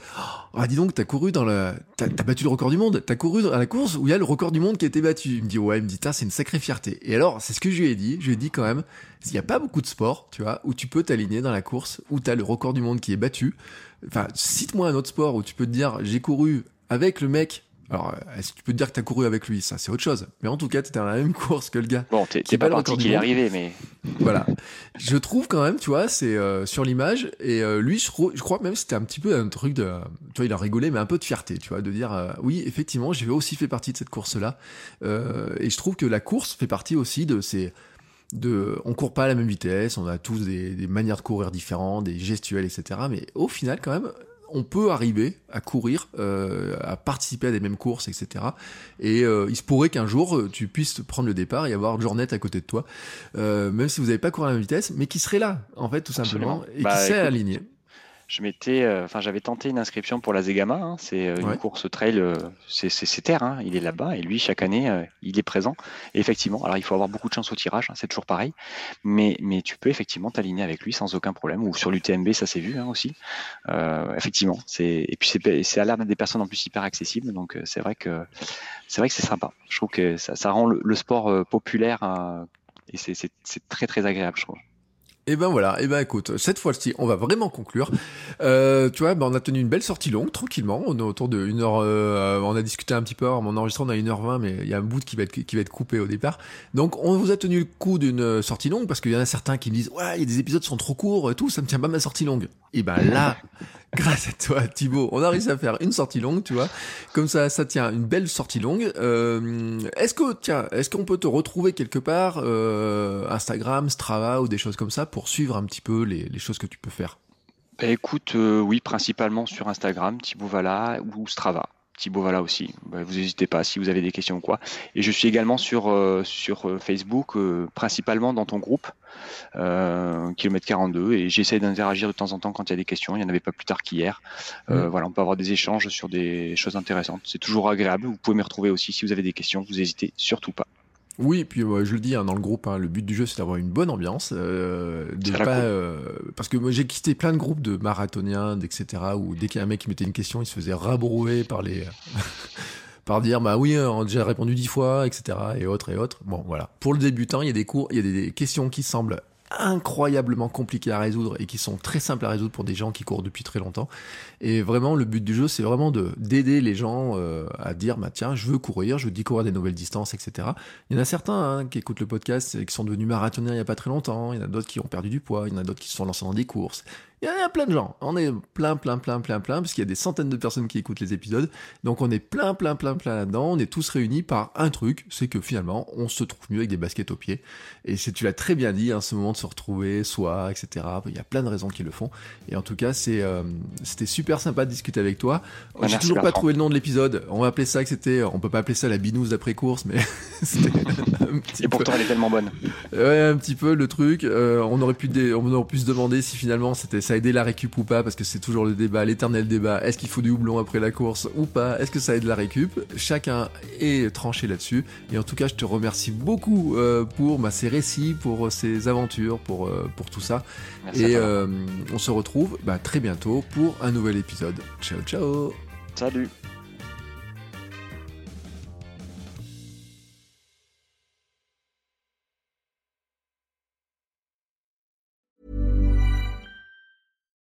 oh, dis donc, t'as couru dans le, t'as, battu le record du monde, t'as couru dans la course où il y a le record du monde qui a été battu. Il me dit, ouais, il me dit, c'est une sacrée fierté. Et alors, c'est ce que je lui ai dit. Je lui ai dit quand même, il n'y a pas beaucoup de sports, tu vois, où tu peux t'aligner dans la course où t'as le record du monde qui est battu. Enfin, cite-moi un autre sport où tu peux te dire, j'ai couru avec le mec alors, est-ce que tu peux te dire que tu as couru avec lui? Ça, c'est autre chose. Mais en tout cas, tu étais dans la même course que le gars. Bon, t'es pas, parti qu'il est arrivé, mais. Voilà. je trouve quand même, tu vois, c'est euh, sur l'image. Et euh, lui, je, je, crois même que c'était un petit peu un truc de. Tu vois, il a rigolé, mais un peu de fierté, tu vois, de dire euh, oui, effectivement, j'ai aussi fait partie de cette course-là. et je trouve que la course fait partie aussi de ces. De, on court pas à la même vitesse, on a tous des, des manières de courir différentes, des gestuels, etc. Mais au final, quand même, on peut arriver à courir, euh, à participer à des mêmes courses, etc. Et euh, il se pourrait qu'un jour euh, tu puisses prendre le départ et avoir Journette à côté de toi, même si vous n'avez pas couru à la même vitesse, mais qui serait là, en fait, tout simplement, et qui bah, s'est aligné je m'étais, euh, enfin, j'avais tenté une inscription pour la Zegama. Hein. c'est euh, une course trail, euh, c'est terre. Hein. il est là-bas et lui, chaque année, il est présent. Et effectivement, alors il faut avoir beaucoup de chance au tirage, hein, c'est toujours pareil. Mais, mais tu peux effectivement t'aligner avec lui sans aucun problème. Ou sur l'UTMB, ça s'est vu aussi. effectivement, c'est et puis c'est à l'air des personnes en plus hyper accessibles. Donc c'est vrai que c'est vrai que c'est sympa. Je trouve que ça, ça rend le, le sport populaire et c'est très très agréable, je trouve. Et ben voilà, et ben écoute, cette fois-ci, on va vraiment conclure. Euh, tu vois, ben on a tenu une belle sortie longue, tranquillement. On est autour de une heure. Euh, on a discuté un petit peu. mon enregistrement, on a 1h20, mais il y a un bout qui va être qui va être coupé au départ. Donc, on vous a tenu le coup d'une sortie longue parce qu'il y en a certains qui me disent ouais, il y a des épisodes qui sont trop courts et tout, ça me tient pas ma sortie longue. Et ben là, grâce à toi, Thibaut, on a réussi à faire une sortie longue, tu vois. Comme ça, ça tient une belle sortie longue. Euh, est-ce que, tiens, est-ce qu'on peut te retrouver quelque part, euh, Instagram, Strava ou des choses comme ça pour suivre un petit peu les, choses que tu peux faire? Bah, Écoute, euh, oui, principalement sur Instagram, Thibaut Vala ou Strava. Thibaut Vala aussi. Bah, vous n'hésitez pas si vous avez des questions ou quoi. Et je suis également sur, sur Facebook, principalement dans ton groupe. Euh, kilomètre 42 et j'essaie d'interagir de temps en temps quand il y a des questions. Il n'y en avait pas plus tard qu'hier. Euh. Voilà, on peut avoir des échanges sur des choses intéressantes. C'est toujours agréable. Vous pouvez me retrouver aussi si vous avez des questions. Vous n'hésitez surtout pas. Oui, puis je le dis hein, dans le groupe, hein, le but du jeu c'est d'avoir une bonne ambiance, euh, parce que moi j'ai quitté plein de groupes de marathoniens, etc. où dès qu'il y a un mec qui mettait une question, il se faisait rabrouer par les par dire bah oui on a déjà répondu dix fois etc et autres et autres bon voilà pour le débutant il y a des cours il y a des questions qui semblent incroyablement compliquées à résoudre et qui sont très simples à résoudre pour des gens qui courent depuis très longtemps. Et vraiment, le but du jeu, c'est vraiment de d'aider les gens euh, à dire, bah tiens, je veux courir, je veux découvrir des nouvelles distances, etc. Il y en a certains hein, qui écoutent le podcast et qui sont devenus marathoniens il y a pas très longtemps. Il y en a d'autres qui ont perdu du poids. Il y en a d'autres qui se sont lancés dans des courses. Il y a plein de gens. On est plein, plein, plein, plein, plein, parce qu'il y a des centaines de personnes qui écoutent les épisodes. Donc on est plein, plein, plein, plein là-dedans. On est tous réunis par un truc, c'est que finalement, on se trouve mieux avec des baskets aux pieds. Et c'est, tu l'as très bien dit, hein, ce moment de se retrouver, soit, etc. Il y a plein de raisons qui le font. Et en tout cas, c'est, euh, c'était super sympa de discuter avec toi. Bah, J'ai toujours pas trouvé le nom de l'épisode. On va appeler ça que c'était, on peut pas appeler ça la binouze d'après course, mais c'était un petit Et pourtant, elle est tellement bonne. Ouais, un petit peu le truc. Euh, on aurait pu, on aurait pu se demander si finalement c'était ça a aidé la récup ou pas, parce que c'est toujours le débat, l'éternel débat. Est-ce qu'il faut du houblon après la course ou pas? Est-ce que ça aide la récup? Chacun est tranché là-dessus. Et en tout cas, je te remercie beaucoup euh, pour bah, ces récits, pour ces aventures, pour, euh, pour tout ça. et euh, on se retrouve bah, très bientôt pour un nouvel épisode. Ciao, ciao Salut